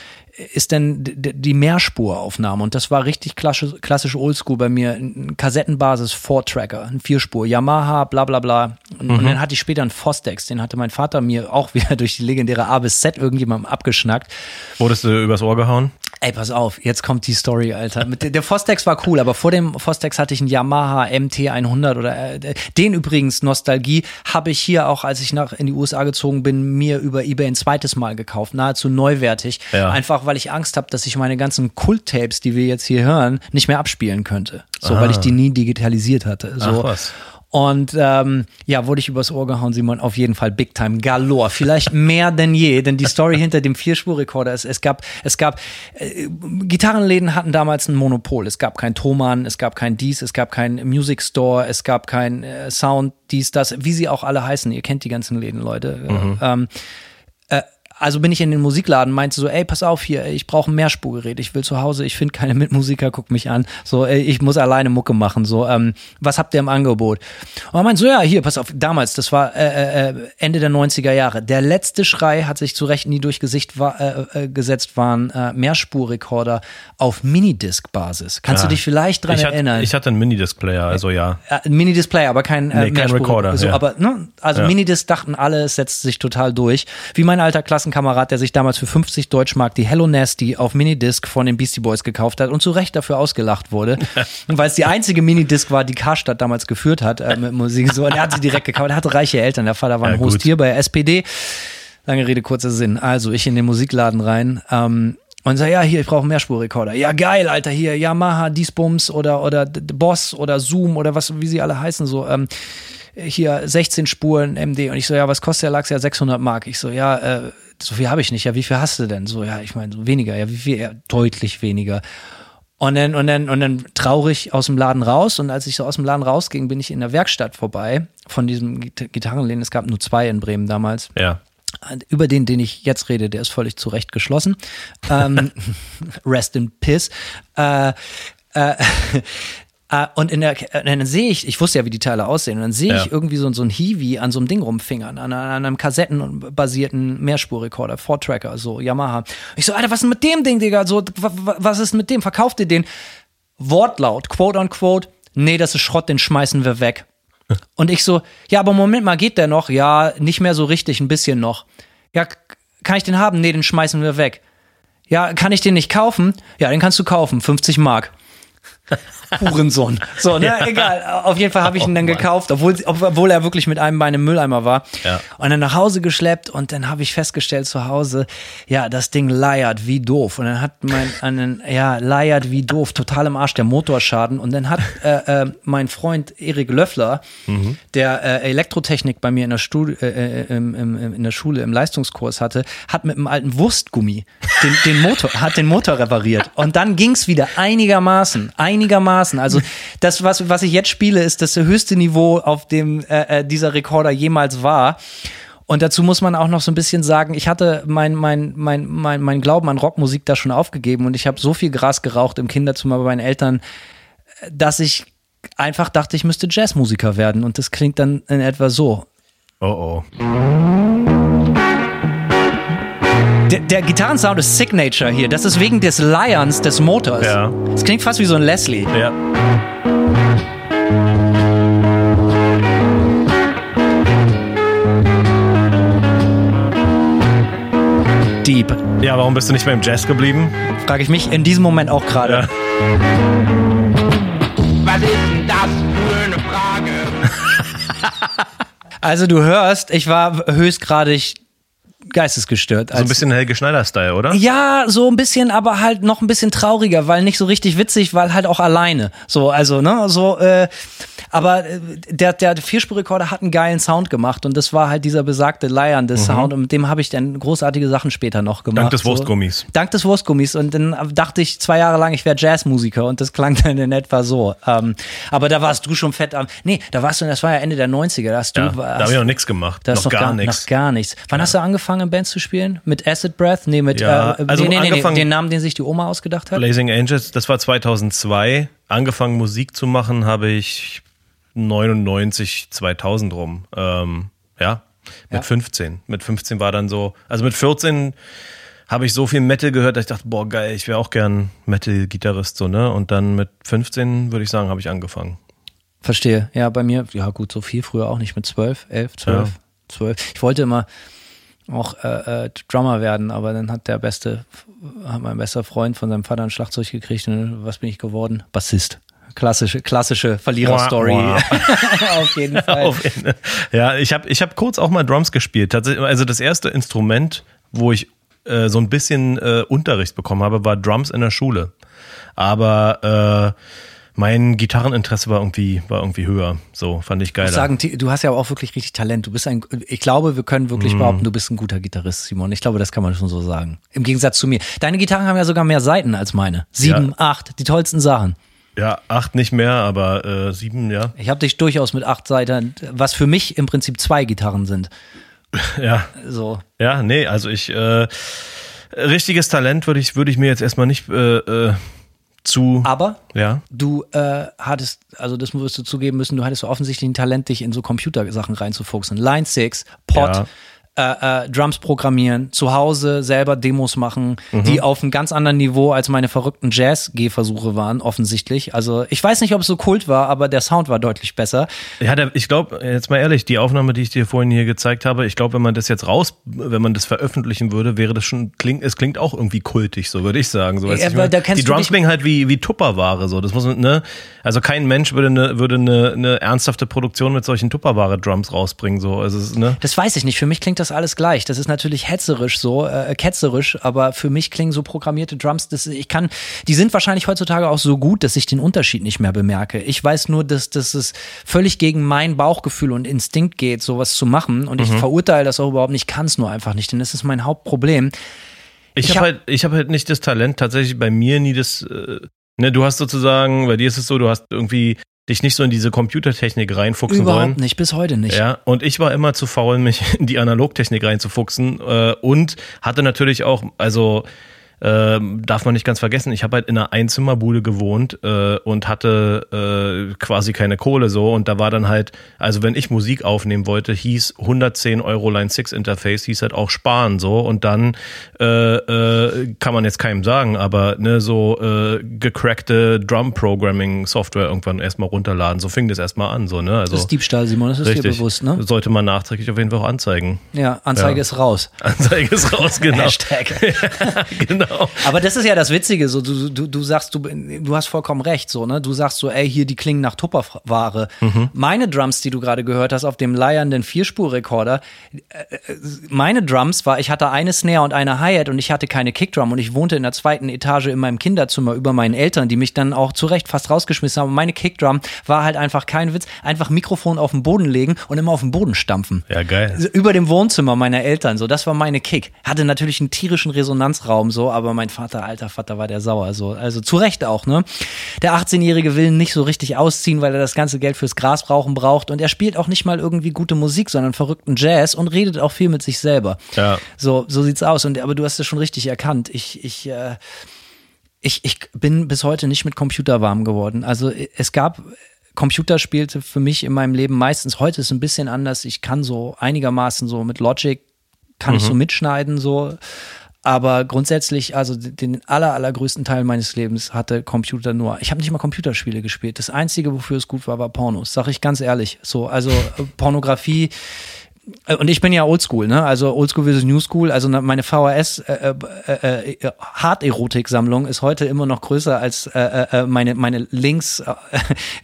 ist dann d- d- die Mehrspuraufnahme und das war richtig klassisch, klassisch Oldschool bei mir. Ein Kassettenbasis Four-Tracker, ein Vierspur, Yamaha, bla bla bla. Und, und dann hatte ich später einen Fostex, den hatte mein Vater mir auch wieder durch die legendäre A bis Z irgendjemandem abgeschnackt. Wurdest du übers Ohr gehauen? Ey, pass auf, jetzt kommt die Story, Alter. Mit, der- der Fostex war cool, aber vor dem Fostex hatte ich einen Yamaha MT100 oder äh, den übrigens Nostalgie habe ich hier auch, als ich nach in die USA gezogen bin, mir über eBay ein zweites Mal gekauft, nahezu neuwertig, Ja. einfach weil ich Angst habe, dass ich meine ganzen Kult-Tapes, die wir jetzt hier hören, nicht mehr abspielen könnte, so weil ich die nie digitalisiert hatte. So. Ach was. Und ähm, ja, wurde ich übers Ohr gehauen, Simon, auf jeden Fall Big Time, galore. Vielleicht mehr denn je, denn die Story hinter dem Vierspurrekorder ist, es gab, es gab, äh, Gitarrenläden hatten damals ein Monopol. Es gab kein Thomann, es gab kein dies, es gab kein Music Store, es gab kein äh, Sound, dies, das, wie sie auch alle heißen. Ihr kennt die ganzen Läden, Leute. Ähm, also bin ich in den Musikladen, meinte so, ey, pass auf hier, ich brauche ein Mehrspurgerät, ich will zu Hause, ich finde keine Mitmusiker, guck mich an, so, ey, ich muss alleine Mucke machen, so, ähm, was habt ihr im Angebot? Und er meinte so, ja, hier, pass auf, damals, das war äh, äh, Ende der 90er Jahre, der letzte Schrei hat sich zu Recht nie durch Gesicht war, äh, äh, gesetzt, waren äh, Mehrspurrekorder auf Minidisc-Basis. Kannst Ja. du dich vielleicht dran ich, hatte, erinnern? ich hatte einen Minidisc-Player, also ja. Ja, ein Minidisplay, aber kein, äh, Nee, kein Recorder, So, ja. aber ne, also Ja. Minidisc dachten alle, es setzt sich total durch. Wie mein alter Klassenkamerad, der sich damals für 50 Deutschmark die Hello Nasty auf Minidisc von den Beastie Boys gekauft hat und zu Recht dafür ausgelacht wurde, und weil es die einzige Minidisc war, die Karstadt damals geführt hat äh, mit Musik. So, und er hat sie direkt gekauft. Er hatte reiche Eltern. Der Vater war ein Ja, Host gut. hier bei der SPD. Lange Rede, kurzer Sinn. Also ich in den Musikladen rein. Ähm, und sag, ja, hier, ich brauche einen Mehrspurrekorder. Ja, geil, Alter, hier, Yamaha, Diesbums oder, oder Boss oder Zoom oder was, wie sie alle heißen, so, ähm, hier 16 Spuren MD. Und ich so, ja, was kostet der Lachs? Ja, 600 Mark. Ich so, ja, äh, so viel habe ich nicht. Ja, wie viel hast du denn? So, ja, ich meine, so weniger. Ja, wie viel? Ja, deutlich weniger. Und dann, und dann, und dann traurig aus dem Laden raus. Und als ich so aus dem Laden rausging, bin ich in der Werkstatt vorbei von diesem Git- Gitarrenläden. Es gab nur zwei in Bremen damals Ja. über den, den ich jetzt rede, der ist völlig zu Recht geschlossen. Ähm, rest in Piss. Äh, äh, und in der, äh, dann sehe ich, ich wusste ja, wie die Teile aussehen, und dann sehe Ja. ich irgendwie so, so ein Hiwi an so einem Ding rumfingern, an, an einem kassettenbasierten Mehrspurrekorder, Four-Tracker, so Yamaha. Ich so, Alter, was ist mit dem Ding, Digga? So, wa- wa- was ist mit dem? Verkauft ihr den? Wortlaut, quote unquote, nee, das ist Schrott, den schmeißen wir weg. Und ich so, ja, aber Moment mal, geht der noch? Ja, nicht mehr so richtig, ein bisschen noch. Ja, kann ich den haben? Nee, den schmeißen wir weg. Ja, kann ich den nicht kaufen? Ja, den kannst du kaufen, 50 Mark. Hurensohn. So, ne, egal. Auf jeden Fall habe ich ihn dann Oh gekauft, obwohl, obwohl er wirklich mit einem Bein im Mülleimer war. Ja. Und dann nach Hause geschleppt und dann habe ich festgestellt zu Hause, ja, das Ding leiert wie doof. Und dann hat mein, einen, ja, leiert wie doof, total im Arsch, der Motorschaden. Und dann hat äh, äh, mein Freund Erik Löffler, Mhm. der äh, Elektrotechnik bei mir in der, Stu äh, äh, im, im, in der Schule im Leistungskurs hatte, hat mit einem alten Wurstgummi den, den Motor, hat den Motor repariert. Und dann ging's wieder einigermaßen, einigermaßen. Also das, was, was ich jetzt spiele, ist das höchste Niveau, auf dem äh, äh, dieser Rekorder jemals war. Und dazu muss man auch noch so ein bisschen sagen, ich hatte mein, mein, mein, mein, mein Glauben an Rockmusik da schon aufgegeben und ich habe so viel Gras geraucht im Kinderzimmer bei meinen Eltern, dass ich einfach dachte, ich müsste Jazzmusiker werden. Und das klingt dann in etwa so. Oh oh. Der, der Gitarrensound ist Signature hier. Das ist wegen des Lions des Motors. Ja. Das klingt fast wie so ein Leslie. Ja. Deep. Ja, warum bist du nicht beim Jazz geblieben? Frage ich mich in diesem Moment auch gerade. Ja. Was ist denn das für eine Frage? Also du hörst, ich war höchstgradig geistesgestört. So ein bisschen Helge Schneider-Style, oder? Ja, so ein bisschen, aber halt noch ein bisschen trauriger, weil nicht so richtig witzig, weil halt auch alleine. So, also, ne, so, äh, aber äh, der, der Vierspurrekorder hat einen geilen Sound gemacht und das war halt dieser besagte leiernde Sound und mit dem habe ich dann großartige Sachen später noch gemacht. Mhm. Dank des so. Wurstgummis. Dank des Wurstgummis und dann dachte ich zwei Jahre lang, ich wäre Jazzmusiker und das klang dann in etwa so. Ähm, aber da warst du schon fett am, nee, da warst du, das war ja Ende der 90er, da hast du, Ja, da habe ich noch nichts gemacht. da ist noch gar, nichts. Noch gar nichts. Wann hast du angefangen, Bands zu spielen? Mit Acid Breath? Nee, mit Ja, äh, also nee, nee, nee, angefangen- den Namen, den sich die Oma ausgedacht hat. Blazing Angels, das war 2002. Angefangen Musik zu machen habe ich 99, 2000 rum. Ähm, ja, mit Ja. 15. Mit 15 war dann so, also mit 14 habe ich so viel Metal gehört, dass ich dachte, boah, geil, ich wäre auch gern Metal-Gitarrist, so, ne? Und dann mit 15, würde ich sagen, habe ich angefangen. Verstehe. Ja, bei mir, ja gut, so viel früher auch nicht mit 12, 11, 12, Ja. 12. Ich wollte immer auch äh, äh, Drummer werden, aber dann hat der beste, hat mein bester Freund von seinem Vater ein Schlagzeug gekriegt und was bin ich geworden? Bassist. Klassische, klassische Verlierer-Story. Auf jeden Fall. Auf ja, ich habe ich hab kurz auch mal Drums gespielt. Also das erste Instrument, wo ich äh, so ein bisschen äh, Unterricht bekommen habe, war Drums in der Schule. Aber äh, mein Gitarreninteresse war irgendwie, war irgendwie höher. So, fand ich sagen, Ti- du hast ja auch wirklich richtig Talent. Du bist ein, ich glaube, wir können wirklich behaupten, du bist ein guter Gitarrist, Simon. Ich glaube, das kann man schon so sagen. Im Gegensatz zu mir. Deine Gitarren haben ja sogar mehr Seiten als meine. Sieben, Ja. acht, die tollsten Sachen. ja, acht nicht mehr, aber äh, sieben, ja. Ich habe dich durchaus mit acht Seiten, was für mich im Prinzip zwei Gitarren sind. Ja, So. ja, nee, also ich, äh, richtiges Talent würde ich, würde ich mir jetzt erstmal nicht äh, äh, zu, Aber ja. du äh, hattest, also das wirst du zugeben müssen, du hattest so offensichtlich ein Talent, dich in so Computersachen reinzufuchsen. Line 6, Pod, Ja. Äh, äh, Drums programmieren, zu Hause selber Demos machen, Mhm. die auf einem ganz anderen Niveau als meine verrückten Jazz-Gehversuche waren, offensichtlich. Also ich weiß nicht, ob es so kult war, aber der Sound war deutlich besser. Ja, der, ich glaube, jetzt mal ehrlich, die Aufnahme, die ich dir vorhin hier gezeigt habe, ich glaube, wenn man das jetzt raus, wenn man das veröffentlichen würde, wäre das schon, klingt, es klingt auch irgendwie kultig, so würde ich sagen. So, Ja, ich mein, die Drums klingen halt wie, wie Tupperware, so. Das muss ne? Also kein Mensch würde eine, würde eine, eine ernsthafte Produktion mit solchen Tupperware-Drums rausbringen, so. Also, ne? Das weiß ich nicht. Für mich klingt das alles gleich. Das ist natürlich hetzerisch so, äh, ketzerisch, aber für mich klingen so programmierte Drums, das, ich kann, die sind wahrscheinlich heutzutage auch so gut, dass ich den Unterschied nicht mehr bemerke. Ich weiß nur, dass, dass es völlig gegen mein Bauchgefühl und Instinkt geht, sowas zu machen. Und ich verurteile das auch überhaupt nicht, kann es nur einfach nicht, denn das ist mein Hauptproblem. Ich, Ich habe hab- halt, ich habe halt nicht das Talent, tatsächlich bei mir nie das, äh, ne, du hast sozusagen, bei dir ist es so, du hast irgendwie dich nicht so in diese Computertechnik reinfuchsen Überhaupt wollen. nicht, bis heute nicht. Ja, und ich war immer zu faul, mich in die Analogtechnik reinzufuchsen äh, und hatte natürlich auch, also ähm, darf man nicht ganz vergessen, ich habe halt in einer Einzimmerbude gewohnt äh, und hatte äh, quasi keine Kohle so und da war dann halt, also wenn ich Musik aufnehmen wollte, hieß 110 Euro Line 6 Interface, hieß halt auch sparen so und dann äh, äh, kann man jetzt keinem sagen, aber ne, so äh, gecrackte Drum Programming Software irgendwann erstmal runterladen, so fing das erstmal an so, ne? Also Das ist Diebstahl, Simon, das ist dir Richtig. bewusst, ne? Sollte man nachträglich auf jeden Fall auch anzeigen. Ja, Anzeige Ja. ist raus. Anzeige ist raus, genau. Hashtag. genau. Aber das ist ja das Witzige, so du, du, du sagst, du, du hast vollkommen recht, so, ne? Du sagst so, ey, hier, die klingen nach Tupperware. Meine Drums, die du gerade gehört hast, auf dem leiernden Vierspurrekorder, äh, meine Drums war, ich hatte eine Snare und eine Hi-Hat und ich hatte keine Kickdrum und ich wohnte in der zweiten Etage in meinem Kinderzimmer über meinen Eltern, die mich dann auch zu Recht fast rausgeschmissen haben. Und meine Kickdrum war halt einfach kein Witz, einfach Mikrofon auf den Boden legen und immer auf den Boden stampfen. Ja, geil. Über dem Wohnzimmer meiner Eltern, so, das war meine Kick. Hatte natürlich einen tierischen Resonanzraum, so, aber mein Vater, alter Vater, war der sauer, so. Also zu Recht auch, ne? Der 18-Jährige will nicht so richtig ausziehen, weil er das ganze Geld fürs Grasrauchen braucht und er spielt auch nicht mal irgendwie gute Musik, sondern verrückten Jazz und redet auch viel mit sich selber. Ja. So, so sieht's aus. Und, aber du hast es schon richtig erkannt. Ich, ich, äh, ich, ich bin bis heute nicht mit Computer warm geworden. Also es gab Computer spielte für mich in meinem Leben meistens. Heute ist es ein bisschen anders. Ich kann so einigermaßen so mit Logic kann ich so mitschneiden so. Aber grundsätzlich, also den aller, allergrößten Teil meines Lebens hatte Computer nur. Ich habe nicht mal Computerspiele gespielt. Das Einzige, wofür es gut war, war Pornos. Sag ich ganz ehrlich. So, also äh, Pornografie. äh, Und ich bin ja Oldschool, ne? Also Oldschool versus New School. Also meine VHS äh, äh, äh, Hard-Erotik-Sammlung ist heute immer noch größer als äh, äh, meine meine Links.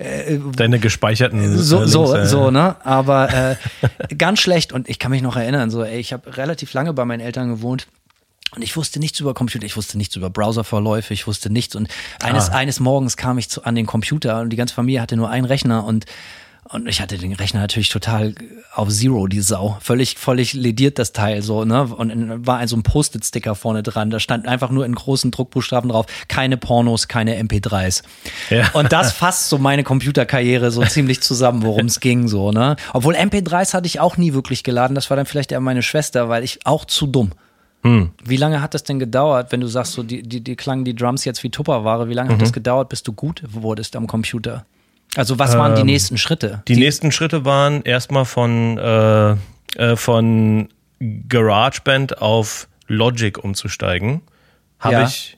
Äh, Deine gespeicherten so, äh, so, Links, äh, so, ne? Aber äh, ganz schlecht. Und ich kann mich noch erinnern, so, ey, ich habe relativ lange bei meinen Eltern gewohnt. Und ich wusste nichts über Computer, ich wusste nichts über Browserverläufe, ich wusste nichts. Und eines, Ah. eines Morgens kam ich zu, an den Computer und die ganze Familie hatte nur einen Rechner und und ich hatte den Rechner natürlich total auf Zero, die Sau. Völlig, völlig lediert das Teil so, ne? Und war ein so ein Post-it-Sticker vorne dran. Da stand einfach nur in großen Druckbuchstaben drauf, keine Pornos, keine MP3s. Ja. Und das fasst so meine Computerkarriere so ziemlich zusammen, worum es ging, so, ne? Obwohl MP3s hatte ich auch nie wirklich geladen. Das war dann vielleicht eher meine Schwester, weil ich auch zu dumm. Wie lange hat das denn gedauert, wenn du sagst, so die, die, die klangen die Drums jetzt wie Tupperware, wie lange Mhm. hat das gedauert, bis du gut wurdest am Computer? Also was waren die nächsten Schritte? Ähm, Die, nächsten Schritte waren erstmal von, äh, äh, von GarageBand auf Logic umzusteigen. Habe Ja. ich,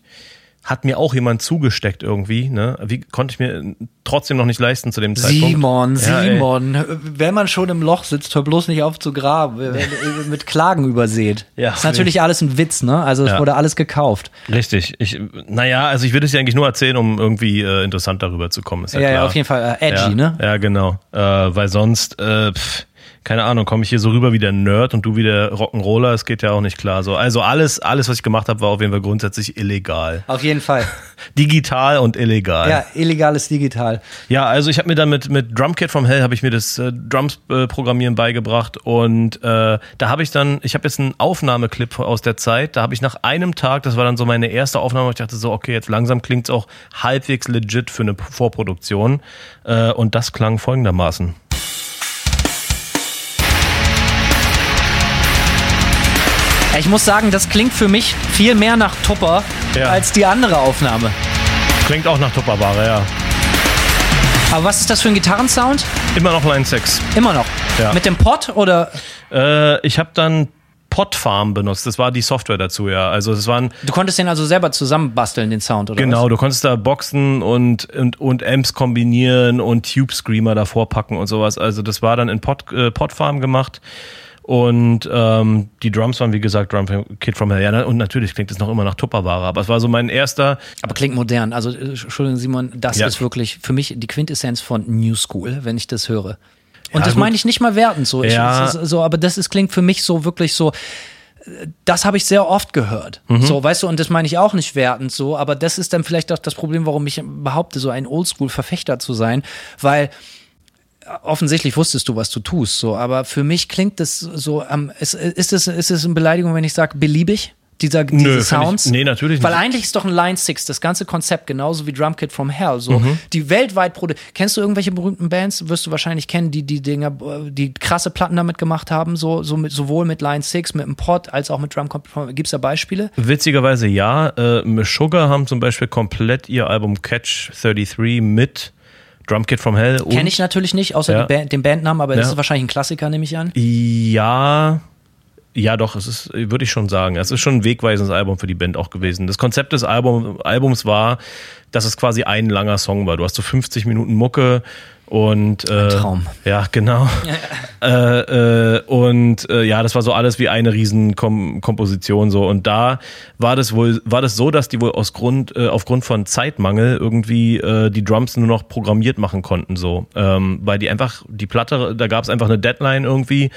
hat mir auch jemand zugesteckt irgendwie, ne? Wie konnte ich mir trotzdem noch nicht leisten zu dem Zeitpunkt. Simon, Ja, ey. Simon, wenn man schon im Loch sitzt, hör bloß nicht auf zu graben, mit Klagen übersät. Ja. ist natürlich alles ein Witz, ne? Also es Ja. wurde alles gekauft. Richtig. Ich, naja, also ich würde es ja eigentlich nur erzählen, um irgendwie äh, interessant darüber zu kommen. Ist ja, Ja, ja, auf jeden Fall äh, edgy, ja, ne? Ja, genau. Äh, weil sonst, äh, pff, keine Ahnung, komme ich hier so rüber wie der Nerd und du wie der Rock'n'Roller. Es geht ja auch nicht klar. So, also alles, alles, was ich gemacht habe, war auf jeden Fall grundsätzlich illegal. Auf jeden Fall. Digital und illegal. Ja, illegales Digital. Ja, also ich habe mir dann mit, mit Drumkit from Hell habe ich mir das äh, Drums äh, Programmieren beigebracht und äh, da habe ich dann, ich habe jetzt einen Aufnahmeclip aus der Zeit, da habe ich nach einem Tag, das war dann so meine erste Aufnahme, wo ich dachte so, okay, jetzt langsam klingt's auch halbwegs legit für eine Vorproduktion äh, und das klang folgendermaßen. Ich muss sagen, das klingt für mich viel mehr nach Tupper Ja. als die andere Aufnahme. Klingt auch nach Tupperware, ja. Aber was ist das für ein Gitarrensound? Immer noch Line 6. Immer noch. Ja. Mit dem Pod oder Äh, ich habe dann Podfarm benutzt. Das war die Software dazu, ja. Also es waren du konntest den also selber zusammenbasteln, den Sound, oder Genau, was? du konntest da Boxen und, und, und Amps kombinieren und Tube Screamer davor packen und sowas. Also das war dann in Pod, äh, Podfarm gemacht. Und ähm, die Drums waren, wie gesagt, Drum Kid from Hell. Ja, und natürlich klingt es noch immer nach Tupperware, aber es war so mein erster. Aber klingt modern. Also, äh, Entschuldigung, Simon, das Ja. ist wirklich für mich die Quintessenz von New School, wenn ich das höre. Und Ja, das gut. meine ich nicht mal wertend so. Ich, Ja. ist so aber das ist, klingt für mich so wirklich so. Das habe ich sehr oft gehört. Mhm. So, weißt du, und das meine ich auch nicht wertend so, aber das ist dann vielleicht auch das Problem, warum ich behaupte, so ein Oldschool-Verfechter zu sein, weil offensichtlich wusstest du, was du tust, so, aber für mich klingt das so, ähm, ist, ist, es, ist es eine Beleidigung, wenn ich sage, beliebig? Dieser, diese Nö, find ich- Sounds? nee, natürlich Weil nicht. eigentlich ist doch ein Line 6 das ganze Konzept, genauso wie Drum Kit from Hell. So, Mhm. die weltweit produ Kennst du irgendwelche berühmten Bands? Wirst du wahrscheinlich kennen, die die Dinger, äh, die krasse Platten damit gemacht haben, so, so mit, sowohl mit Line 6, mit dem Pod, als auch mit Drum Kit from Hell. Gibt's da Beispiele? Witzigerweise ja. Äh, Meshuggah haben zum Beispiel komplett ihr Album Catch 33 mit Drum Kid from Hell. Kenne ich natürlich nicht, außer Ja. Band, den Bandnamen, aber das Ja. ist wahrscheinlich ein Klassiker, nehme ich an. Ja, ja, doch, es ist, würde ich schon sagen. Es ist schon ein wegweisendes Album für die Band auch gewesen. Das Konzept des Album, Albums war, dass es quasi ein langer Song war. Du hast so 50 Minuten Mucke und äh, Traum. Ja, genau. äh, äh, und äh, ja, das war so alles wie eine riesen Kom Komposition so. Und da war das wohl, war das so, dass die wohl aus Grund, äh, aufgrund von Zeitmangel irgendwie äh, die Drums nur noch programmiert machen konnten so, ähm, weil die einfach die Platte, da gab es einfach eine Deadline irgendwie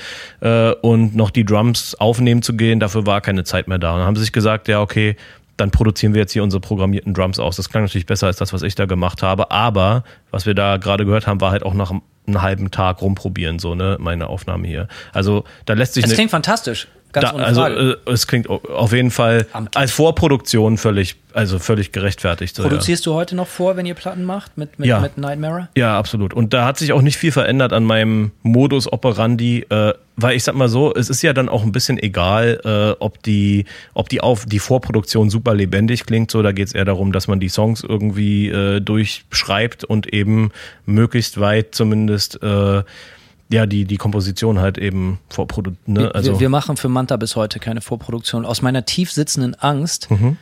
und noch die Drums aufnehmen zu gehen, dafür war keine Zeit mehr da. Und dann haben sie sich gesagt, ja okay, dann produzieren wir jetzt hier unsere programmierten Drums aus. Das klang natürlich besser als das, was ich da gemacht habe. Aber was wir da gerade gehört haben, war halt auch nach einem halben Tag rumprobieren, so, ne, meine Aufnahme hier. Also da lässt sich Es eine- klingt fantastisch. Ganz da, also äh, es klingt au- auf jeden Fall als Vorproduktion völlig, also völlig gerechtfertigt. So, ja. Produzierst du heute noch vor, wenn ihr Platten macht mit, mit, Ja. mit Nightmare? Ja, absolut. Und da hat sich auch nicht viel verändert an meinem Modus operandi, äh, weil ich sag mal so, es ist ja dann auch ein bisschen egal, äh, ob die, ob die auf die Vorproduktion super lebendig klingt. So, da geht es eher darum, dass man die Songs irgendwie äh, durchschreibt und eben möglichst weit zumindest äh, ja die die Komposition halt eben vorproduziert. Ne? Wir, Also wir, machen für Manta bis heute keine Vorproduktion. Aus meiner tief sitzenden Angst, Mhm.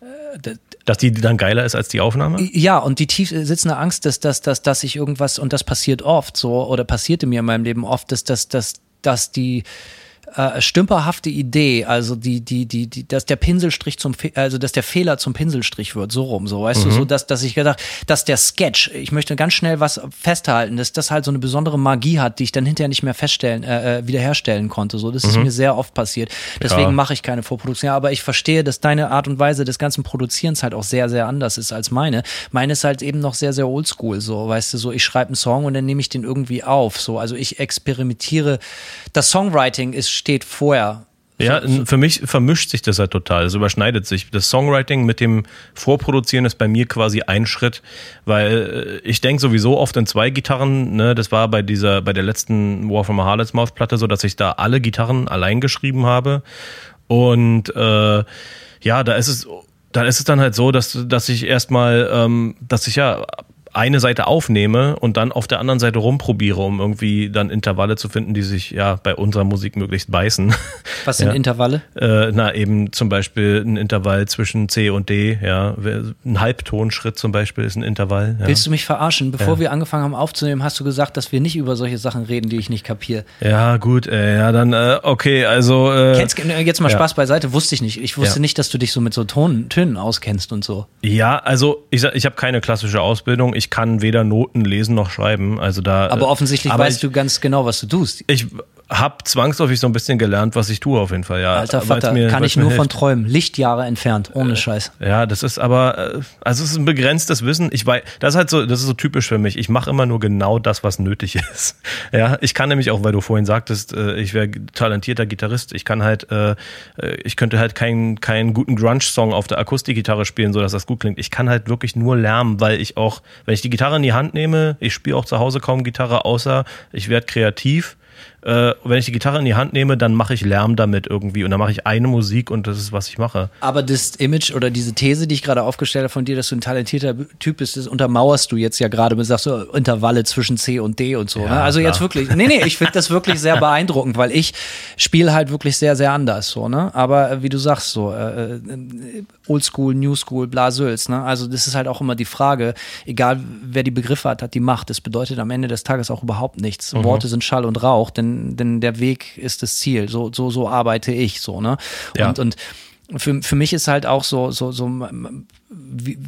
äh, dass die dann geiler ist als die Aufnahme. ja, und die tief sitzende Angst, dass, dass, dass, dass ich irgendwas, und das passiert oft so, oder passierte mir in meinem Leben oft, dass, dass, dass, dass die äh, stümperhafte Idee, also die, die, die, die, dass der Pinselstrich zum, Fe also dass der Fehler zum Pinselstrich wird, so rum, so, weißt du, so, dass, dass ich gedacht, dass der Sketch, ich möchte ganz schnell was festhalten, dass das halt so eine besondere Magie hat, die ich dann hinterher nicht mehr feststellen, äh, äh, wiederherstellen konnte, so, das ist mir sehr oft passiert. Deswegen Ja. mache ich keine Vorproduktion, aber ich verstehe, dass deine Art und Weise des ganzen Produzierens halt auch sehr, sehr anders ist als meine. Meine ist halt eben noch sehr, sehr oldschool, so, weißt du, so, ich schreibe einen Song und dann nehme ich den irgendwie auf, so, also ich experimentiere. Das Songwriting ist, steht vorher. Ja, für mich vermischt sich das halt total. Es überschneidet sich. Das Songwriting mit dem Vorproduzieren ist bei mir quasi ein Schritt, weil äh, ich denke sowieso oft in zwei Gitarren. Ne? Das war bei dieser, bei der letzten War from a Harlot's Mouth Platte so, dass ich da alle Gitarren allein geschrieben habe. Und äh, ja, da ist es, da ist es dann halt so, dass, dass ich erstmal, ähm, dass ich ja eine Seite aufnehme und dann auf der anderen Seite rumprobiere, um irgendwie dann Intervalle zu finden, die sich ja bei unserer Musik möglichst beißen. Was sind Ja. Intervalle? Äh, na, eben zum Beispiel ein Intervall zwischen C und D, ja. Ein Halbtonschritt zum Beispiel ist ein Intervall. Ja, Willst du mich verarschen? Bevor wir angefangen haben aufzunehmen, hast du gesagt, dass wir nicht über solche Sachen reden, die ich nicht kapiere. ja gut, äh, ja, dann, äh, okay, also. Äh, Kennst, äh, jetzt mal ja. Spaß beiseite, wusste ich nicht. Ich wusste Ja. nicht, dass du dich so mit so Ton, Tönen auskennst und so. ja, also ich, ich habe keine klassische Ausbildung. Ich kann weder Noten lesen noch schreiben. Also da. Aber äh, offensichtlich aber weißt ich, du ganz genau, was du tust. Ich habe zwangsläufig so ein bisschen gelernt, was ich tue auf jeden Fall, ja. Alter Vater, mir- kann ich nur von hilft. träumen. Lichtjahre entfernt, ohne Scheiß. Ja, das ist aber, äh, also es ist ein begrenztes Wissen. Ich weiß, das ist halt so, das ist so typisch für mich. Ich mache immer nur genau das, was nötig ist. Ja, ich kann nämlich auch, weil du vorhin sagtest, äh, ich wäre talentierter Gitarrist. Ich kann halt, äh, äh, ich könnte halt keinen keinen guten Grunge-Song auf der Akustikgitarre spielen, so dass das gut klingt. Ich kann halt wirklich nur lärmen, weil ich auch, wenn ich die Gitarre in die Hand nehme, ich spiele auch zu Hause kaum Gitarre, außer ich werde kreativ. Äh, wenn ich die Gitarre in die Hand nehme, dann mache ich Lärm damit irgendwie und dann mache ich eine Musik und das ist, was ich mache. Aber das Image oder diese These, die ich gerade aufgestellt habe von dir, dass du ein talentierter Typ bist, das untermauerst du jetzt ja gerade mit, sagst du, Intervalle zwischen C und D und so. ne? Also jetzt klar. wirklich, nee, nee, ich finde das wirklich sehr beeindruckend, weil ich spiele halt wirklich sehr, sehr anders, so, ne? Aber äh, wie du sagst, so, äh, äh, Oldschool, New School, Blasöls, ne? Also das ist halt auch immer die Frage, egal wer die Begriffe hat, hat die Macht. Das bedeutet am Ende des Tages auch überhaupt nichts. Mhm. Worte sind Schall und Rauch, denn, denn der Weg ist das Ziel. So, so, so arbeite ich, so, ne? Ja. Und, und für, für mich ist halt auch so, so, so, wie,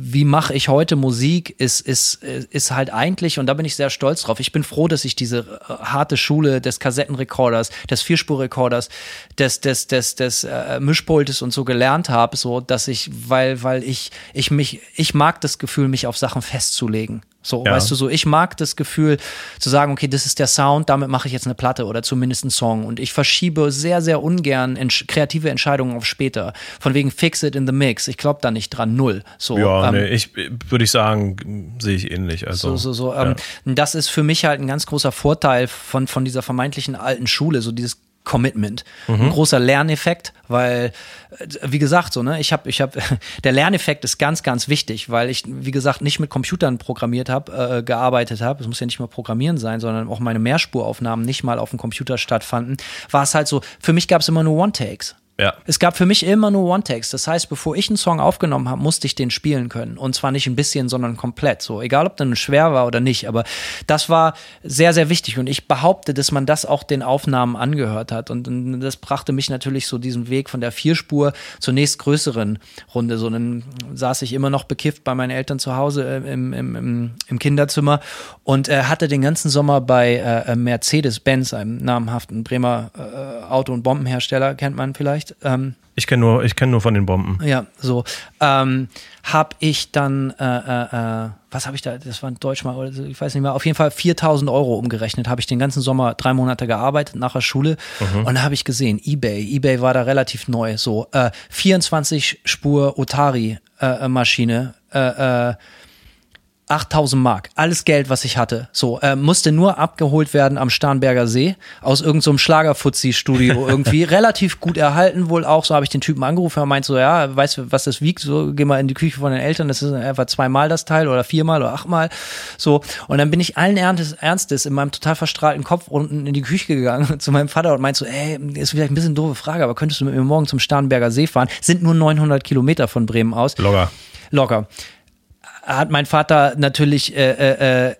wie mache ich heute Musik, ist, ist, ist halt eigentlich, und da bin ich sehr stolz drauf. Ich bin froh, dass ich diese äh, harte Schule des Kassettenrekorders, des Vierspurrekorders, des, des, des, des äh, Mischpultes und so gelernt habe, so dass ich, weil, weil ich, ich mich, ich mag das Gefühl, mich auf Sachen festzulegen. So, Ja. weißt du, so, ich mag das Gefühl zu sagen, okay, das ist der Sound, damit mache ich jetzt eine Platte oder zumindest einen Song. Und ich verschiebe sehr, sehr ungern entsch kreative Entscheidungen auf später. Von wegen fix it in the mix. Ich glaube da nicht dran, null. So, Ja, ähm, nee, ich würde ich sagen, sehe ich ähnlich. Also, so, so, so. Ähm, Das ist für mich halt ein ganz großer Vorteil von, von dieser vermeintlichen alten Schule, so dieses Commitment. Ein großer Lerneffekt, weil, äh, wie gesagt, so, ne, ich habe, ich habe, der Lerneffekt ist ganz, ganz wichtig, weil ich, wie gesagt, nicht mit Computern programmiert habe, äh, gearbeitet habe. Es muss ja nicht mal Programmieren sein, sondern auch meine Mehrspuraufnahmen nicht mal auf dem Computer stattfanden. War es halt so, für mich gab es immer nur One-Takes. Ja. Es gab für mich immer nur One-Takes. Das heißt, bevor ich einen Song aufgenommen habe, musste ich den spielen können. Und zwar nicht ein bisschen, sondern komplett. So, egal ob dann schwer war oder nicht. Aber das war sehr, sehr wichtig. Und ich behaupte, dass man das auch den Aufnahmen angehört hat. Und, das brachte mich natürlich so diesen Weg von der Vierspur zur nächstgrößeren Runde. So, dann saß ich immer noch bekifft bei meinen Eltern zu Hause äh, im, im, im, im Kinderzimmer und äh, hatte den ganzen Sommer bei äh, Mercedes-Benz, einem namhaften Bremer äh, Auto- und Bombenhersteller, kennt man vielleicht. Ähm, Ich kenne nur, ich kenne nur von den Bomben. ja, so. Ähm, hab ich dann, äh, äh, äh, was habe ich da, das war in Deutsch mal, oder so, ich weiß nicht mehr, auf jeden Fall 4000 Euro umgerechnet, habe ich den ganzen Sommer drei Monate gearbeitet nach der Schule und da habe ich gesehen, Ebay, Ebay war da relativ neu, so, äh, 24 Spur Otari äh, Maschine, äh, äh, 8000 Mark, alles Geld, was ich hatte. So, äh, musste nur abgeholt werden am Starnberger See aus irgendeinem so Schlagerfuzzi-Studio irgendwie. Relativ gut erhalten wohl auch. So habe ich den Typen angerufen. Er meint so, ja, weißt du, was das wiegt? So, geh mal in die Küche von den Eltern. Das ist etwa zweimal das Teil oder viermal oder achtmal. So. Und dann bin ich allen Ernstes, Ernstes in meinem total verstrahlten Kopf unten in die Küche gegangen zu meinem Vater und meint so, ey, ist vielleicht ein bisschen doofe Frage, aber könntest du mit mir morgen zum Starnberger See fahren? Sind nur 900 Kilometer von Bremen aus. Logger. Locker. Hat mein Vater natürlich äh, äh, äh,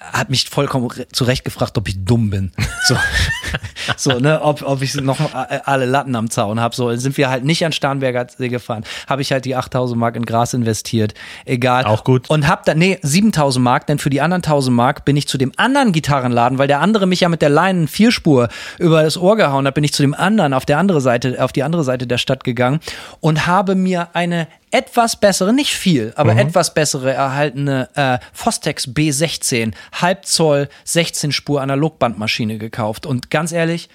hat mich vollkommen re- zurecht gefragt, ob ich dumm bin. So, so ne, ob, ob ich noch äh, alle Latten am Zaun habe. So, sind wir halt nicht an Starnberger See gefahren. Habe ich halt die 8000 Mark in Gras investiert. Egal. Auch gut. Und hab dann, nee, 7000 Mark, denn für die anderen 1000 Mark bin ich zu dem anderen Gitarrenladen, weil der andere mich ja mit der Leinen Vierspur über das Ohr gehauen hat, bin ich zu dem anderen auf der andere Seite, auf die andere Seite der Stadt gegangen und habe mir eine etwas bessere, nicht viel, aber etwas bessere erhaltene äh, Fostex B16 Halbzoll 16 Spur Analogbandmaschine gekauft und ganz ehrlich,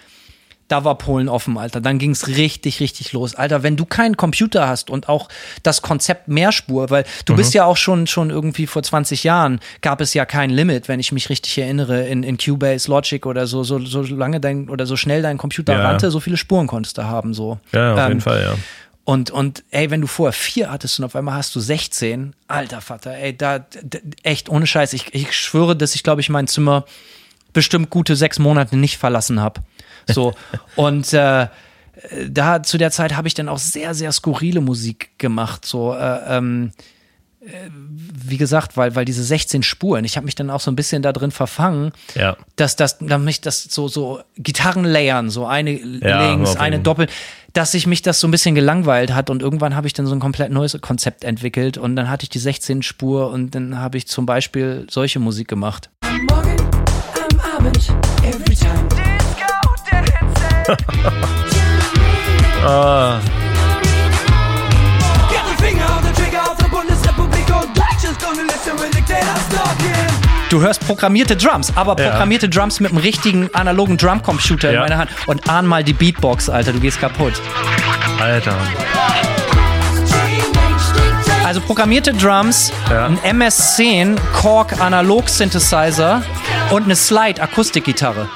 da war Polen offen, Alter. Dann ging's richtig, richtig los. Alter, wenn du keinen Computer hast und auch das Konzept Mehrspur, weil du bist ja auch schon, schon irgendwie vor 20 Jahren gab es ja kein Limit, wenn ich mich richtig erinnere, in, in Cubase, Logic oder so, so, so lange dein oder so schnell dein Computer Ja. rannte, so viele Spuren konntest du haben, so. Ja, auf Ähm, jeden Fall, ja. und, und ey, wenn du vorher vier hattest und auf einmal hast du 16, alter Vater, ey, da, echt ohne Scheiß, ich, ich schwöre, dass ich, glaube ich, mein Zimmer bestimmt gute sechs Monate nicht verlassen habe. So, und äh, da zu der Zeit habe ich dann auch sehr, sehr skurrile Musik gemacht. So, äh, ähm, äh, wie gesagt, weil, weil diese 16 Spuren, ich habe mich dann auch so ein bisschen da drin verfangen, Ja. dass das, dass mich das so, so Gitarren layern, so eine Ja, links, eine doppelt, dass sich mich das so ein bisschen gelangweilt hat und irgendwann habe ich dann so ein komplett neues Konzept entwickelt und dann hatte ich die 16 Spur und dann habe ich zum Beispiel solche Musik gemacht. Morgen Abend, every time. Ah, Get the finger on the trigger auf der Bundesrepublik und Deutsches gonna listen when dictators talking. Du hörst programmierte Drums, aber Ja. programmierte Drums mit einem richtigen analogen Drumcomputer in Ja. meiner Hand und ahn mal die Beatbox, Alter, du gehst kaputt. Alter. Also programmierte Drums, Ja. ein MS-10 Korg Analog Synthesizer und eine Slide Akustikgitarre.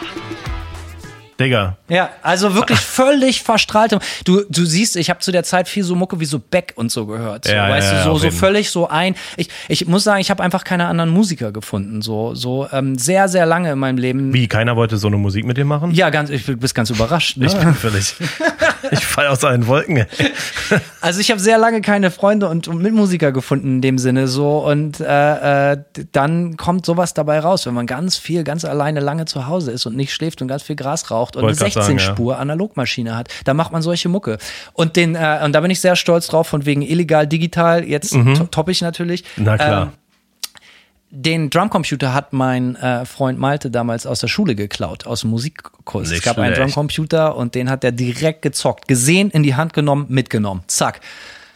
Digga. Ja, also wirklich völlig verstrahlt. Du, du siehst, ich habe zu der Zeit viel so Mucke wie so Beck und so gehört. So, Ja, weißt ja, du, so, so völlig so ein. Ich, ich muss sagen, ich habe einfach keine anderen Musiker gefunden. So, so ähm, sehr, sehr lange in meinem Leben. Wie, keiner wollte so eine Musik mit dir machen? Ja, ganz, ich bin ganz überrascht. Ne? Ich bin völlig. ich fall aus allen Wolken. ey. Also ich habe sehr lange keine Freunde und, und Mitmusiker gefunden in dem Sinne so und äh, äh, dann kommt sowas dabei raus, wenn man ganz viel, ganz alleine lange zu Hause ist und nicht schläft und ganz viel Gras raucht und Wollte eine grad sagen, ja. 16-Spur Analogmaschine hat, da macht man solche Mucke. Und den äh, und da bin ich sehr stolz drauf von wegen illegal digital. Jetzt to topp ich natürlich. Mhm. Na klar. Ähm, den Drumcomputer hat mein äh, Freund Malte damals aus der Schule geklaut, aus dem Musikkurs. Nicht es gab einen schlecht. Drumcomputer und den hat er direkt gezockt, gesehen, in die Hand genommen, mitgenommen. Zack.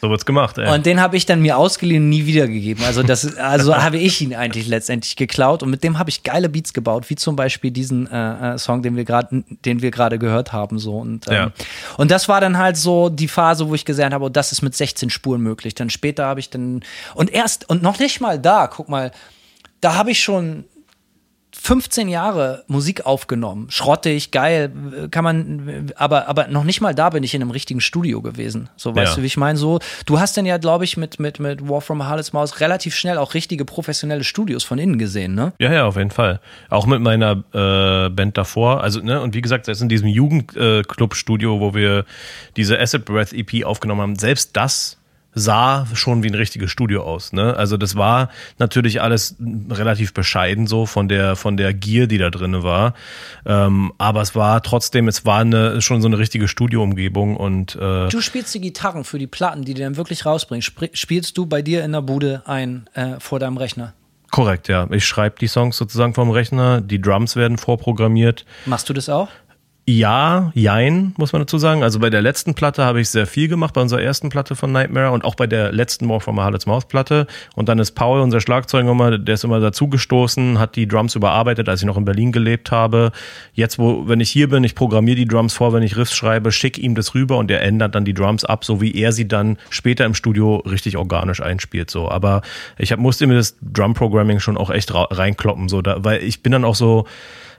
So wird's gemacht, ey. Und den habe ich dann mir ausgeliehen und nie wiedergegeben. Also das, also habe ich ihn eigentlich letztendlich geklaut und mit dem habe ich geile Beats gebaut, wie zum Beispiel diesen äh, äh, Song, den wir gerade, den wir gerade gehört haben, so und ähm, Ja. und das war dann halt so die Phase, wo ich gesehen habe, oh, das ist mit 16 Spuren möglich. Dann später habe ich dann und erst und noch nicht mal da, guck mal, da habe ich schon 15 Jahre Musik aufgenommen. Schrottig, geil, kann man, aber, aber noch nicht mal da bin ich in einem richtigen Studio gewesen. So, weißt Ja. du, wie ich meine? So, du hast dann ja, glaube ich, mit, mit, mit War from a Harlot's Maus relativ schnell auch richtige professionelle Studios von innen gesehen, ne? Ja, ja, auf jeden Fall. Auch mit meiner äh, Band davor. Also, ne, und wie gesagt, selbst in diesem Jugendclub-Studio, wo wir diese Acid Breath EP aufgenommen haben, selbst das sah schon wie ein richtiges Studio aus. Ne? Also das war natürlich alles relativ bescheiden so von der von der Gier, die da drinne war. Ähm, aber es war trotzdem, es war eine, schon so eine richtige Studioumgebung und äh, Du spielst die Gitarren für die Platten, die du dann wirklich rausbringst. Spielst du bei dir in der Bude ein äh, vor deinem Rechner? korrekt, ja. Ich schreibe die Songs sozusagen vom Rechner, die Drums werden vorprogrammiert. Machst du das auch? Ja, jein, muss man dazu sagen. Also bei der letzten Platte habe ich sehr viel gemacht, bei unserer ersten Platte von Nightmare und auch bei der letzten More from a Harlot's Mouth Platte. Und dann ist Paul, unser Schlagzeuger, der ist immer dazugestoßen, hat die Drums überarbeitet, als ich noch in Berlin gelebt habe. Jetzt, wo, wenn ich hier bin, ich programmiere die Drums vor, wenn ich Riffs schreibe, schick ihm das rüber und er ändert dann die Drums ab, so wie er sie dann später im Studio richtig organisch einspielt, so. Aber ich hab, musste mir das Drum Programming schon auch echt reinkloppen, so, da, weil ich bin dann auch so,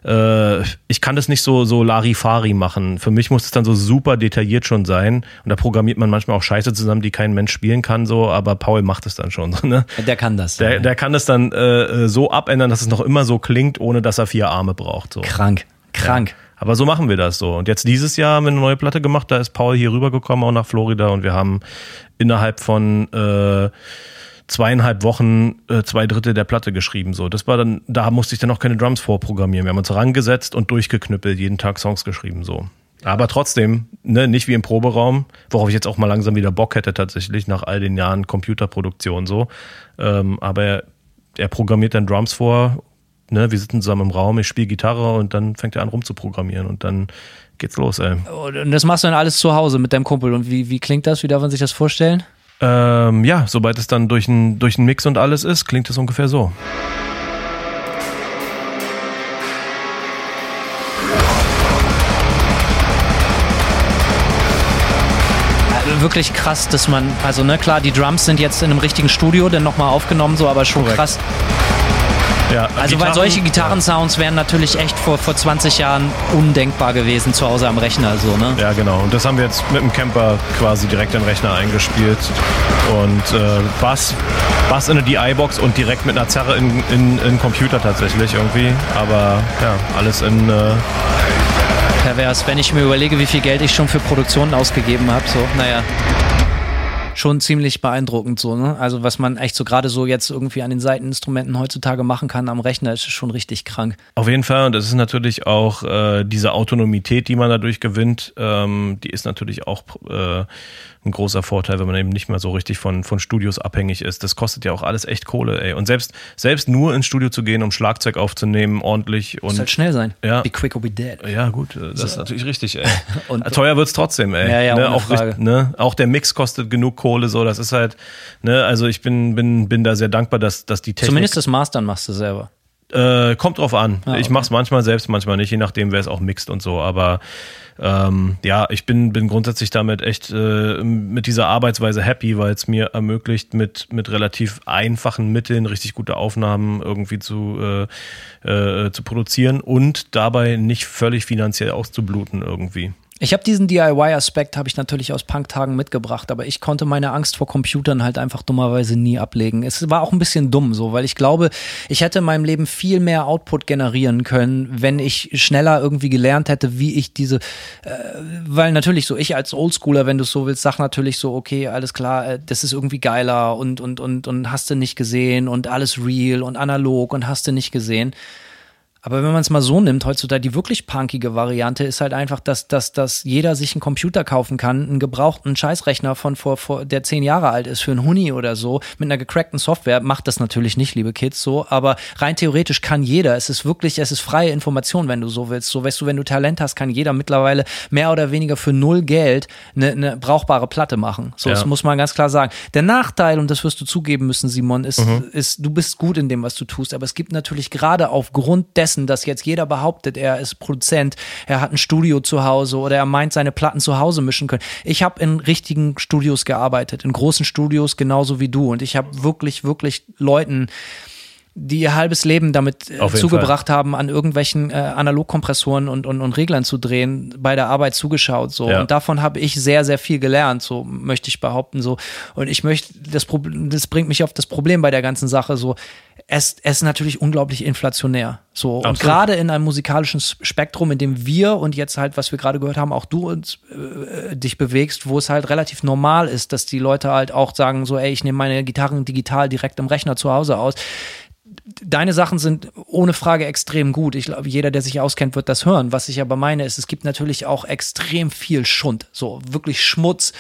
äh, ich kann das nicht so, so Larifari machen. Für mich muss es dann so super detailliert schon sein. Und da programmiert man manchmal auch Scheiße zusammen, die kein Mensch spielen kann, so, aber Paul macht es dann schon. So, ne? Der kann das. der, der kann es dann äh, so abändern, dass es noch immer so klingt, ohne dass er vier Arme braucht. So. krank, krank. Aber so machen wir das so. Und jetzt dieses Jahr haben wir eine neue Platte gemacht, da ist Paul hier rübergekommen, auch nach Florida, und wir haben innerhalb von äh, zweieinhalb Wochen äh, zwei Drittel der Platte geschrieben. So, das war dann, da musste ich dann auch keine Drums vorprogrammieren. Wir haben uns rangesetzt und durchgeknüppelt, jeden Tag Songs geschrieben. So. Aber trotzdem, ne, nicht wie im Proberaum, worauf ich jetzt auch mal langsam wieder Bock hätte, tatsächlich, nach all den Jahren Computerproduktion so. Ähm, aber er, er programmiert dann Drums vor, ne, wir sitzen zusammen im Raum, ich spiele Gitarre und dann fängt er an rumzuprogrammieren und dann geht's los, ey. Und das machst du dann alles zu Hause mit deinem Kumpel. Und wie, wie klingt das? Wie darf man sich das vorstellen? Ähm, ja, sobald es dann durch einen durch Mix und alles ist, klingt es ungefähr so. Also wirklich krass, dass man, also ne, klar, die Drums sind jetzt in einem richtigen Studio dann nochmal aufgenommen, so, aber schon Korrekt. krass. Ja, Also, weil solche Gitarrensounds wären natürlich echt vor, vor 20 Jahren undenkbar gewesen zu Hause am Rechner, so, ne? Ja, genau. Und das haben wir jetzt mit dem Camper quasi direkt in den Rechner eingespielt. Und äh, Bass, Bass in eine DI-Box und direkt mit einer Zerre in, in, in Computer tatsächlich irgendwie. Aber ja, alles in. Äh, Pervers, wenn ich mir überlege, wie viel Geld ich schon für Produktionen ausgegeben habe, so, naja. Schon ziemlich beeindruckend so, ne? Also was man echt so gerade so jetzt irgendwie an den Seiteninstrumenten heutzutage machen kann am Rechner, ist schon richtig krank. Auf jeden Fall, und das ist natürlich auch äh, diese Autonomität, die man dadurch gewinnt, ähm, die ist natürlich auch äh, ein großer Vorteil, wenn man eben nicht mehr so richtig von, von Studios abhängig ist. Das kostet ja auch alles echt Kohle, ey. Und selbst, selbst nur ins Studio zu gehen, um Schlagzeug aufzunehmen, ordentlich Muss und. halt schnell sein. Ja. Be quick or be dead. Ja, gut, äh, das ist natürlich richtig, ey. Und- Teuer wird's trotzdem, ey. Ja, ja, ne, auch, ne, auch der Mix kostet genug Kohle, so, das ist halt, ne, also ich bin, bin, bin da sehr dankbar, dass, dass die Technik. Zumindest das Mastern machst du selber. Äh, kommt drauf an. Ah, Ich okay. mach's manchmal selbst, manchmal nicht, je nachdem, wer es auch mixt und so. Aber ähm, ja, ich bin, bin grundsätzlich damit echt äh, mit dieser Arbeitsweise happy, weil es mir ermöglicht, mit, mit relativ einfachen Mitteln richtig gute Aufnahmen irgendwie zu, äh, äh, zu produzieren und dabei nicht völlig finanziell auszubluten irgendwie. Ich habe diesen DIY-Aspekt habe ich natürlich aus Punk-Tagen mitgebracht, aber ich konnte meine Angst vor Computern halt einfach dummerweise nie ablegen. Es war auch ein bisschen dumm so, weil ich glaube, ich hätte in meinem Leben viel mehr Output generieren können, wenn ich schneller irgendwie gelernt hätte, wie ich diese, äh, weil natürlich so ich als Oldschooler, wenn du es so willst, sag natürlich so, okay, alles klar, äh, das ist irgendwie geiler und und und und hast du nicht gesehen und alles real und analog und hast du nicht gesehen. Aber wenn man es mal so nimmt, heutzutage die wirklich punkige Variante ist halt einfach, dass, dass, dass jeder sich einen Computer kaufen kann, einen gebrauchten Scheißrechner von vor, vor, der zehn Jahre alt ist für einen Huni oder so, mit einer gecrackten Software. Macht das natürlich nicht, liebe Kids, so, aber rein theoretisch kann jeder. Es ist wirklich, es ist freie Information, wenn du so willst. So, weißt du, wenn du Talent hast, kann jeder mittlerweile mehr oder weniger für null Geld eine, eine brauchbare Platte machen. So, Ja. das muss man ganz klar sagen. Der Nachteil, und das wirst du zugeben müssen, Simon, ist, ist, du bist gut in dem, was du tust, aber es gibt natürlich gerade aufgrund dessen, dass jetzt jeder behauptet, er ist Produzent, er hat ein Studio zu Hause oder er meint, seine Platten zu Hause mischen können. Ich habe in richtigen Studios gearbeitet, in großen Studios genauso wie du und ich habe wirklich, wirklich Leuten die ihr halbes Leben damit äh, zugebracht haben, an irgendwelchen äh, Analogkompressoren und, und, und Reglern zu drehen, bei der Arbeit zugeschaut. So. Ja. Und davon habe ich sehr, sehr viel gelernt, so möchte ich behaupten. So. Und ich möchte, das, Problem, das bringt mich auf das Problem bei der ganzen Sache. So, es, es ist natürlich unglaublich inflationär. So. Und gerade in einem musikalischen Spektrum, in dem wir und jetzt halt, was wir gerade gehört haben, auch du uns äh, dich bewegst, wo es halt relativ normal ist, dass die Leute halt auch sagen, so, ey, ich nehme meine Gitarren digital direkt im Rechner zu Hause aus deine Sachen sind ohne Frage extrem gut. Ich glaube, jeder, der sich auskennt, wird das hören. Was ich aber meine, ist, es gibt natürlich auch extrem viel Schund, so wirklich Schmutz,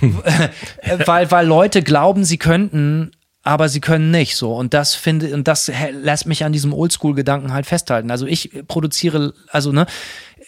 weil, weil Leute glauben, sie könnten, aber sie können nicht so. Und das finde, und das lässt mich an diesem Oldschool-Gedanken halt festhalten. Also ich produziere, also ne,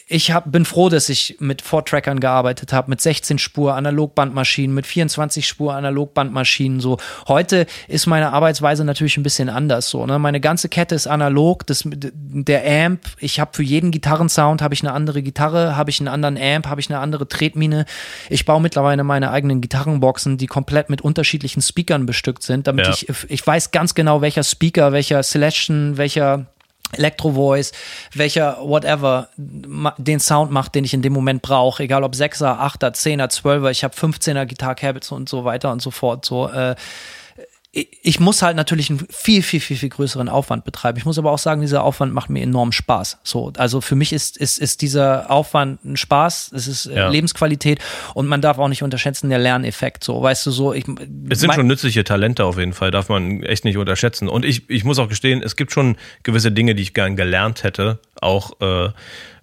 ich hab, bin froh, dass ich mit Four-Trackern gearbeitet habe, mit 16 Spur Analogbandmaschinen, mit 24 Spur Analogbandmaschinen. So heute ist meine Arbeitsweise natürlich ein bisschen anders. So, ne? Meine ganze Kette ist analog. Das, der Amp, ich habe für jeden Gitarrensound habe ich eine andere Gitarre, habe ich einen anderen Amp, habe ich eine andere Tretmine. Ich baue mittlerweile meine eigenen Gitarrenboxen, die komplett mit unterschiedlichen Speakern bestückt sind, damit Ja. ich ich weiß ganz genau, welcher Speaker, welcher Selection, welcher Electro Voice, welcher whatever den Sound macht, den ich in dem Moment brauche, egal ob 6er, 8er, 10er, 12er, ich habe 15er Guitar Cabinets und so weiter und so fort. So, äh, ich- muss halt natürlich einen viel, viel, viel, viel größeren Aufwand betreiben. Ich muss aber auch sagen, dieser Aufwand macht mir enorm Spaß. So, also für mich ist, ist, ist dieser Aufwand ein Spaß, es ist äh, Ja. Lebensqualität und man darf auch nicht unterschätzen der Lerneffekt. So, weißt du, so ich. Es sind schon nützliche Talente auf jeden Fall, darf man echt nicht unterschätzen. Und ich, ich muss auch gestehen, es gibt schon gewisse Dinge, die ich gern gelernt hätte, auch äh,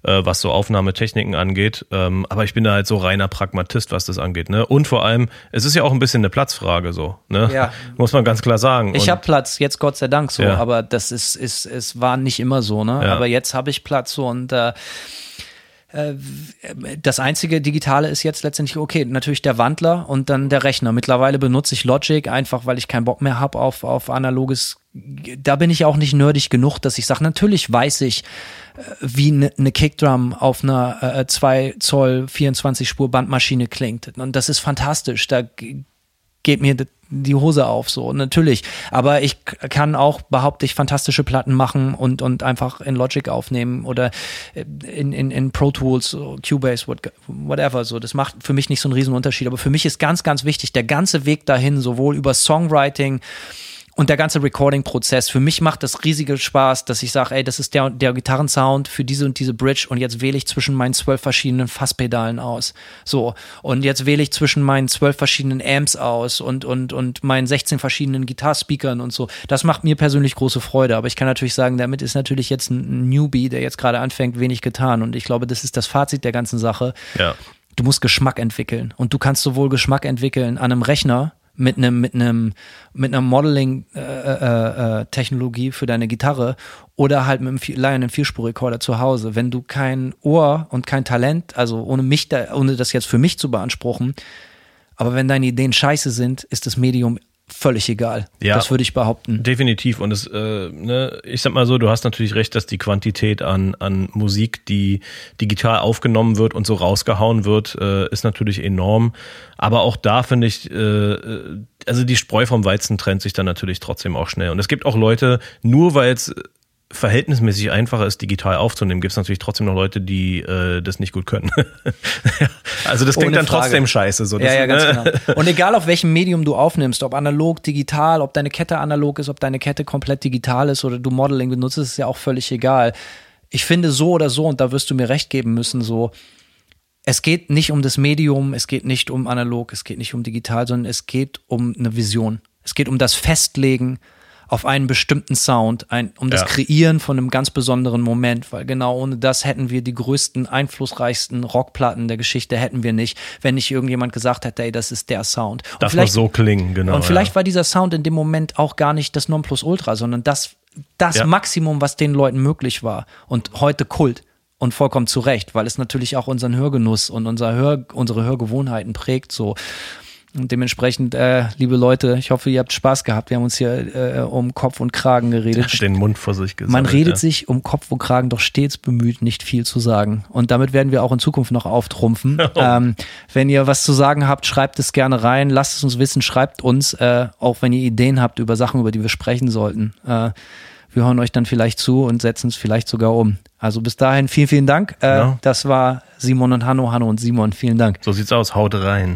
äh, was so Aufnahmetechniken angeht. Ähm, aber ich bin da halt so reiner Pragmatist, was das angeht. Ne? Und vor allem, es ist ja auch ein bisschen eine Platzfrage so. Ne? Ja. Muss man ganz klar sagen. Ich habe Platz, jetzt Gott sei Dank so, Ja. aber das ist, ist, es war nicht immer so, ne? Ja. Aber jetzt habe ich Platz so und äh, äh, das einzige Digitale ist jetzt letztendlich, okay, natürlich der Wandler und dann der Rechner. Mittlerweile benutze ich Logic einfach, weil ich keinen Bock mehr habe auf, auf analoges. Da bin ich auch nicht nerdig genug, dass ich sage, natürlich weiß ich, wie eine ne Kickdrum auf einer äh, 2 Zoll 24 Spur Bandmaschine klingt. Und das ist fantastisch. Da geht mir die Hose auf, so, natürlich. Aber ich kann auch, behaupte ich, fantastische Platten machen und, und einfach in Logic aufnehmen oder äh, in, in, in Pro Tools, Cubase, what, whatever, so. Das macht für mich nicht so einen riesen Unterschied. Aber für mich ist ganz, ganz wichtig, der ganze Weg dahin, sowohl über Songwriting, und der ganze Recording-Prozess, für mich macht das riesige Spaß, dass ich sage, ey, das ist der, der Gitarrensound für diese und diese Bridge und jetzt wähle ich zwischen meinen zwölf verschiedenen Fasspedalen aus. So. Und jetzt wähle ich zwischen meinen zwölf verschiedenen Amps aus und, und, und meinen 16 verschiedenen Gitarrspeakern und so. Das macht mir persönlich große Freude. Aber ich kann natürlich sagen, damit ist natürlich jetzt ein Newbie, der jetzt gerade anfängt, wenig getan. Und ich glaube, das ist das Fazit der ganzen Sache ja. du musst Geschmack entwickeln und du kannst sowohl Geschmack entwickeln an einem Rechner mit einem mit einem mit einer Modeling äh, äh, äh, Technologie für deine Gitarre oder halt mit einem Vi- Lion Vierspurrekorder zu Hause. Wenn du kein Ohr und kein Talent, also ohne mich da, ohne das jetzt für mich zu beanspruchen, aber wenn deine Ideen scheiße sind, ist das Medium völlig egal. Ja. Das würde ich behaupten. Definitiv. Und es, äh, ne, ich sag mal so, du hast natürlich recht, dass die Quantität an, an Musik, die digital aufgenommen wird und so rausgehauen wird, äh, ist natürlich enorm. Aber auch da finde ich, äh, also die Spreu vom Weizen trennt sich dann natürlich trotzdem auch schnell. Und es gibt auch Leute, nur weil es verhältnismäßig einfacher ist, digital aufzunehmen, gibt es natürlich trotzdem noch Leute, die äh, das nicht gut können. also das klingt Ohne dann Frage. trotzdem scheiße. So, Ja, das, ja, ganz ne? genau. Und egal auf welchem Medium du aufnimmst, ob analog, digital, ob deine Kette analog ist, ob deine Kette komplett digital ist oder du Modeling benutzt, ist ja auch völlig egal. Ich finde so oder so, und da wirst du mir recht geben müssen, so, es geht nicht um das Medium, es geht nicht um analog, es geht nicht um digital, sondern es geht um eine Vision. Es geht um das Festlegen auf einen bestimmten Sound, ein, um das Ja. Kreieren von einem ganz besonderen Moment, weil genau ohne das hätten wir die größten, einflussreichsten Rockplatten der Geschichte hätten wir nicht, wenn nicht irgendjemand gesagt hätte, ey, das ist der Sound. Und Darf noch so klingen, genau. und vielleicht ja. war dieser Sound in dem Moment auch gar nicht das Nonplusultra, sondern das, das Ja. Maximum, was den Leuten möglich war. Und heute Kult. Und vollkommen zu Recht, weil es natürlich auch unseren Hörgenuss und unser Hör, unsere Hörgewohnheiten prägt. So. Und dementsprechend, äh, liebe Leute, ich hoffe, ihr habt Spaß gehabt. Wir haben uns hier äh, um Kopf und Kragen geredet. den Mund vor sich gesagt. Man redet ja. sich um Kopf und Kragen doch stets bemüht, nicht viel zu sagen. Und damit werden wir auch in Zukunft noch auftrumpfen. ähm, wenn ihr was zu sagen habt, schreibt es gerne rein, lasst es uns wissen, schreibt uns, äh, auch wenn ihr Ideen habt über Sachen, über die wir sprechen sollten. Äh, wir hören euch dann vielleicht zu und setzen es vielleicht sogar um. Also bis dahin, vielen, vielen Dank. Äh, Ja. Das war Simon und Hanno, Hanno und Simon. Vielen Dank. So sieht's aus, haut rein.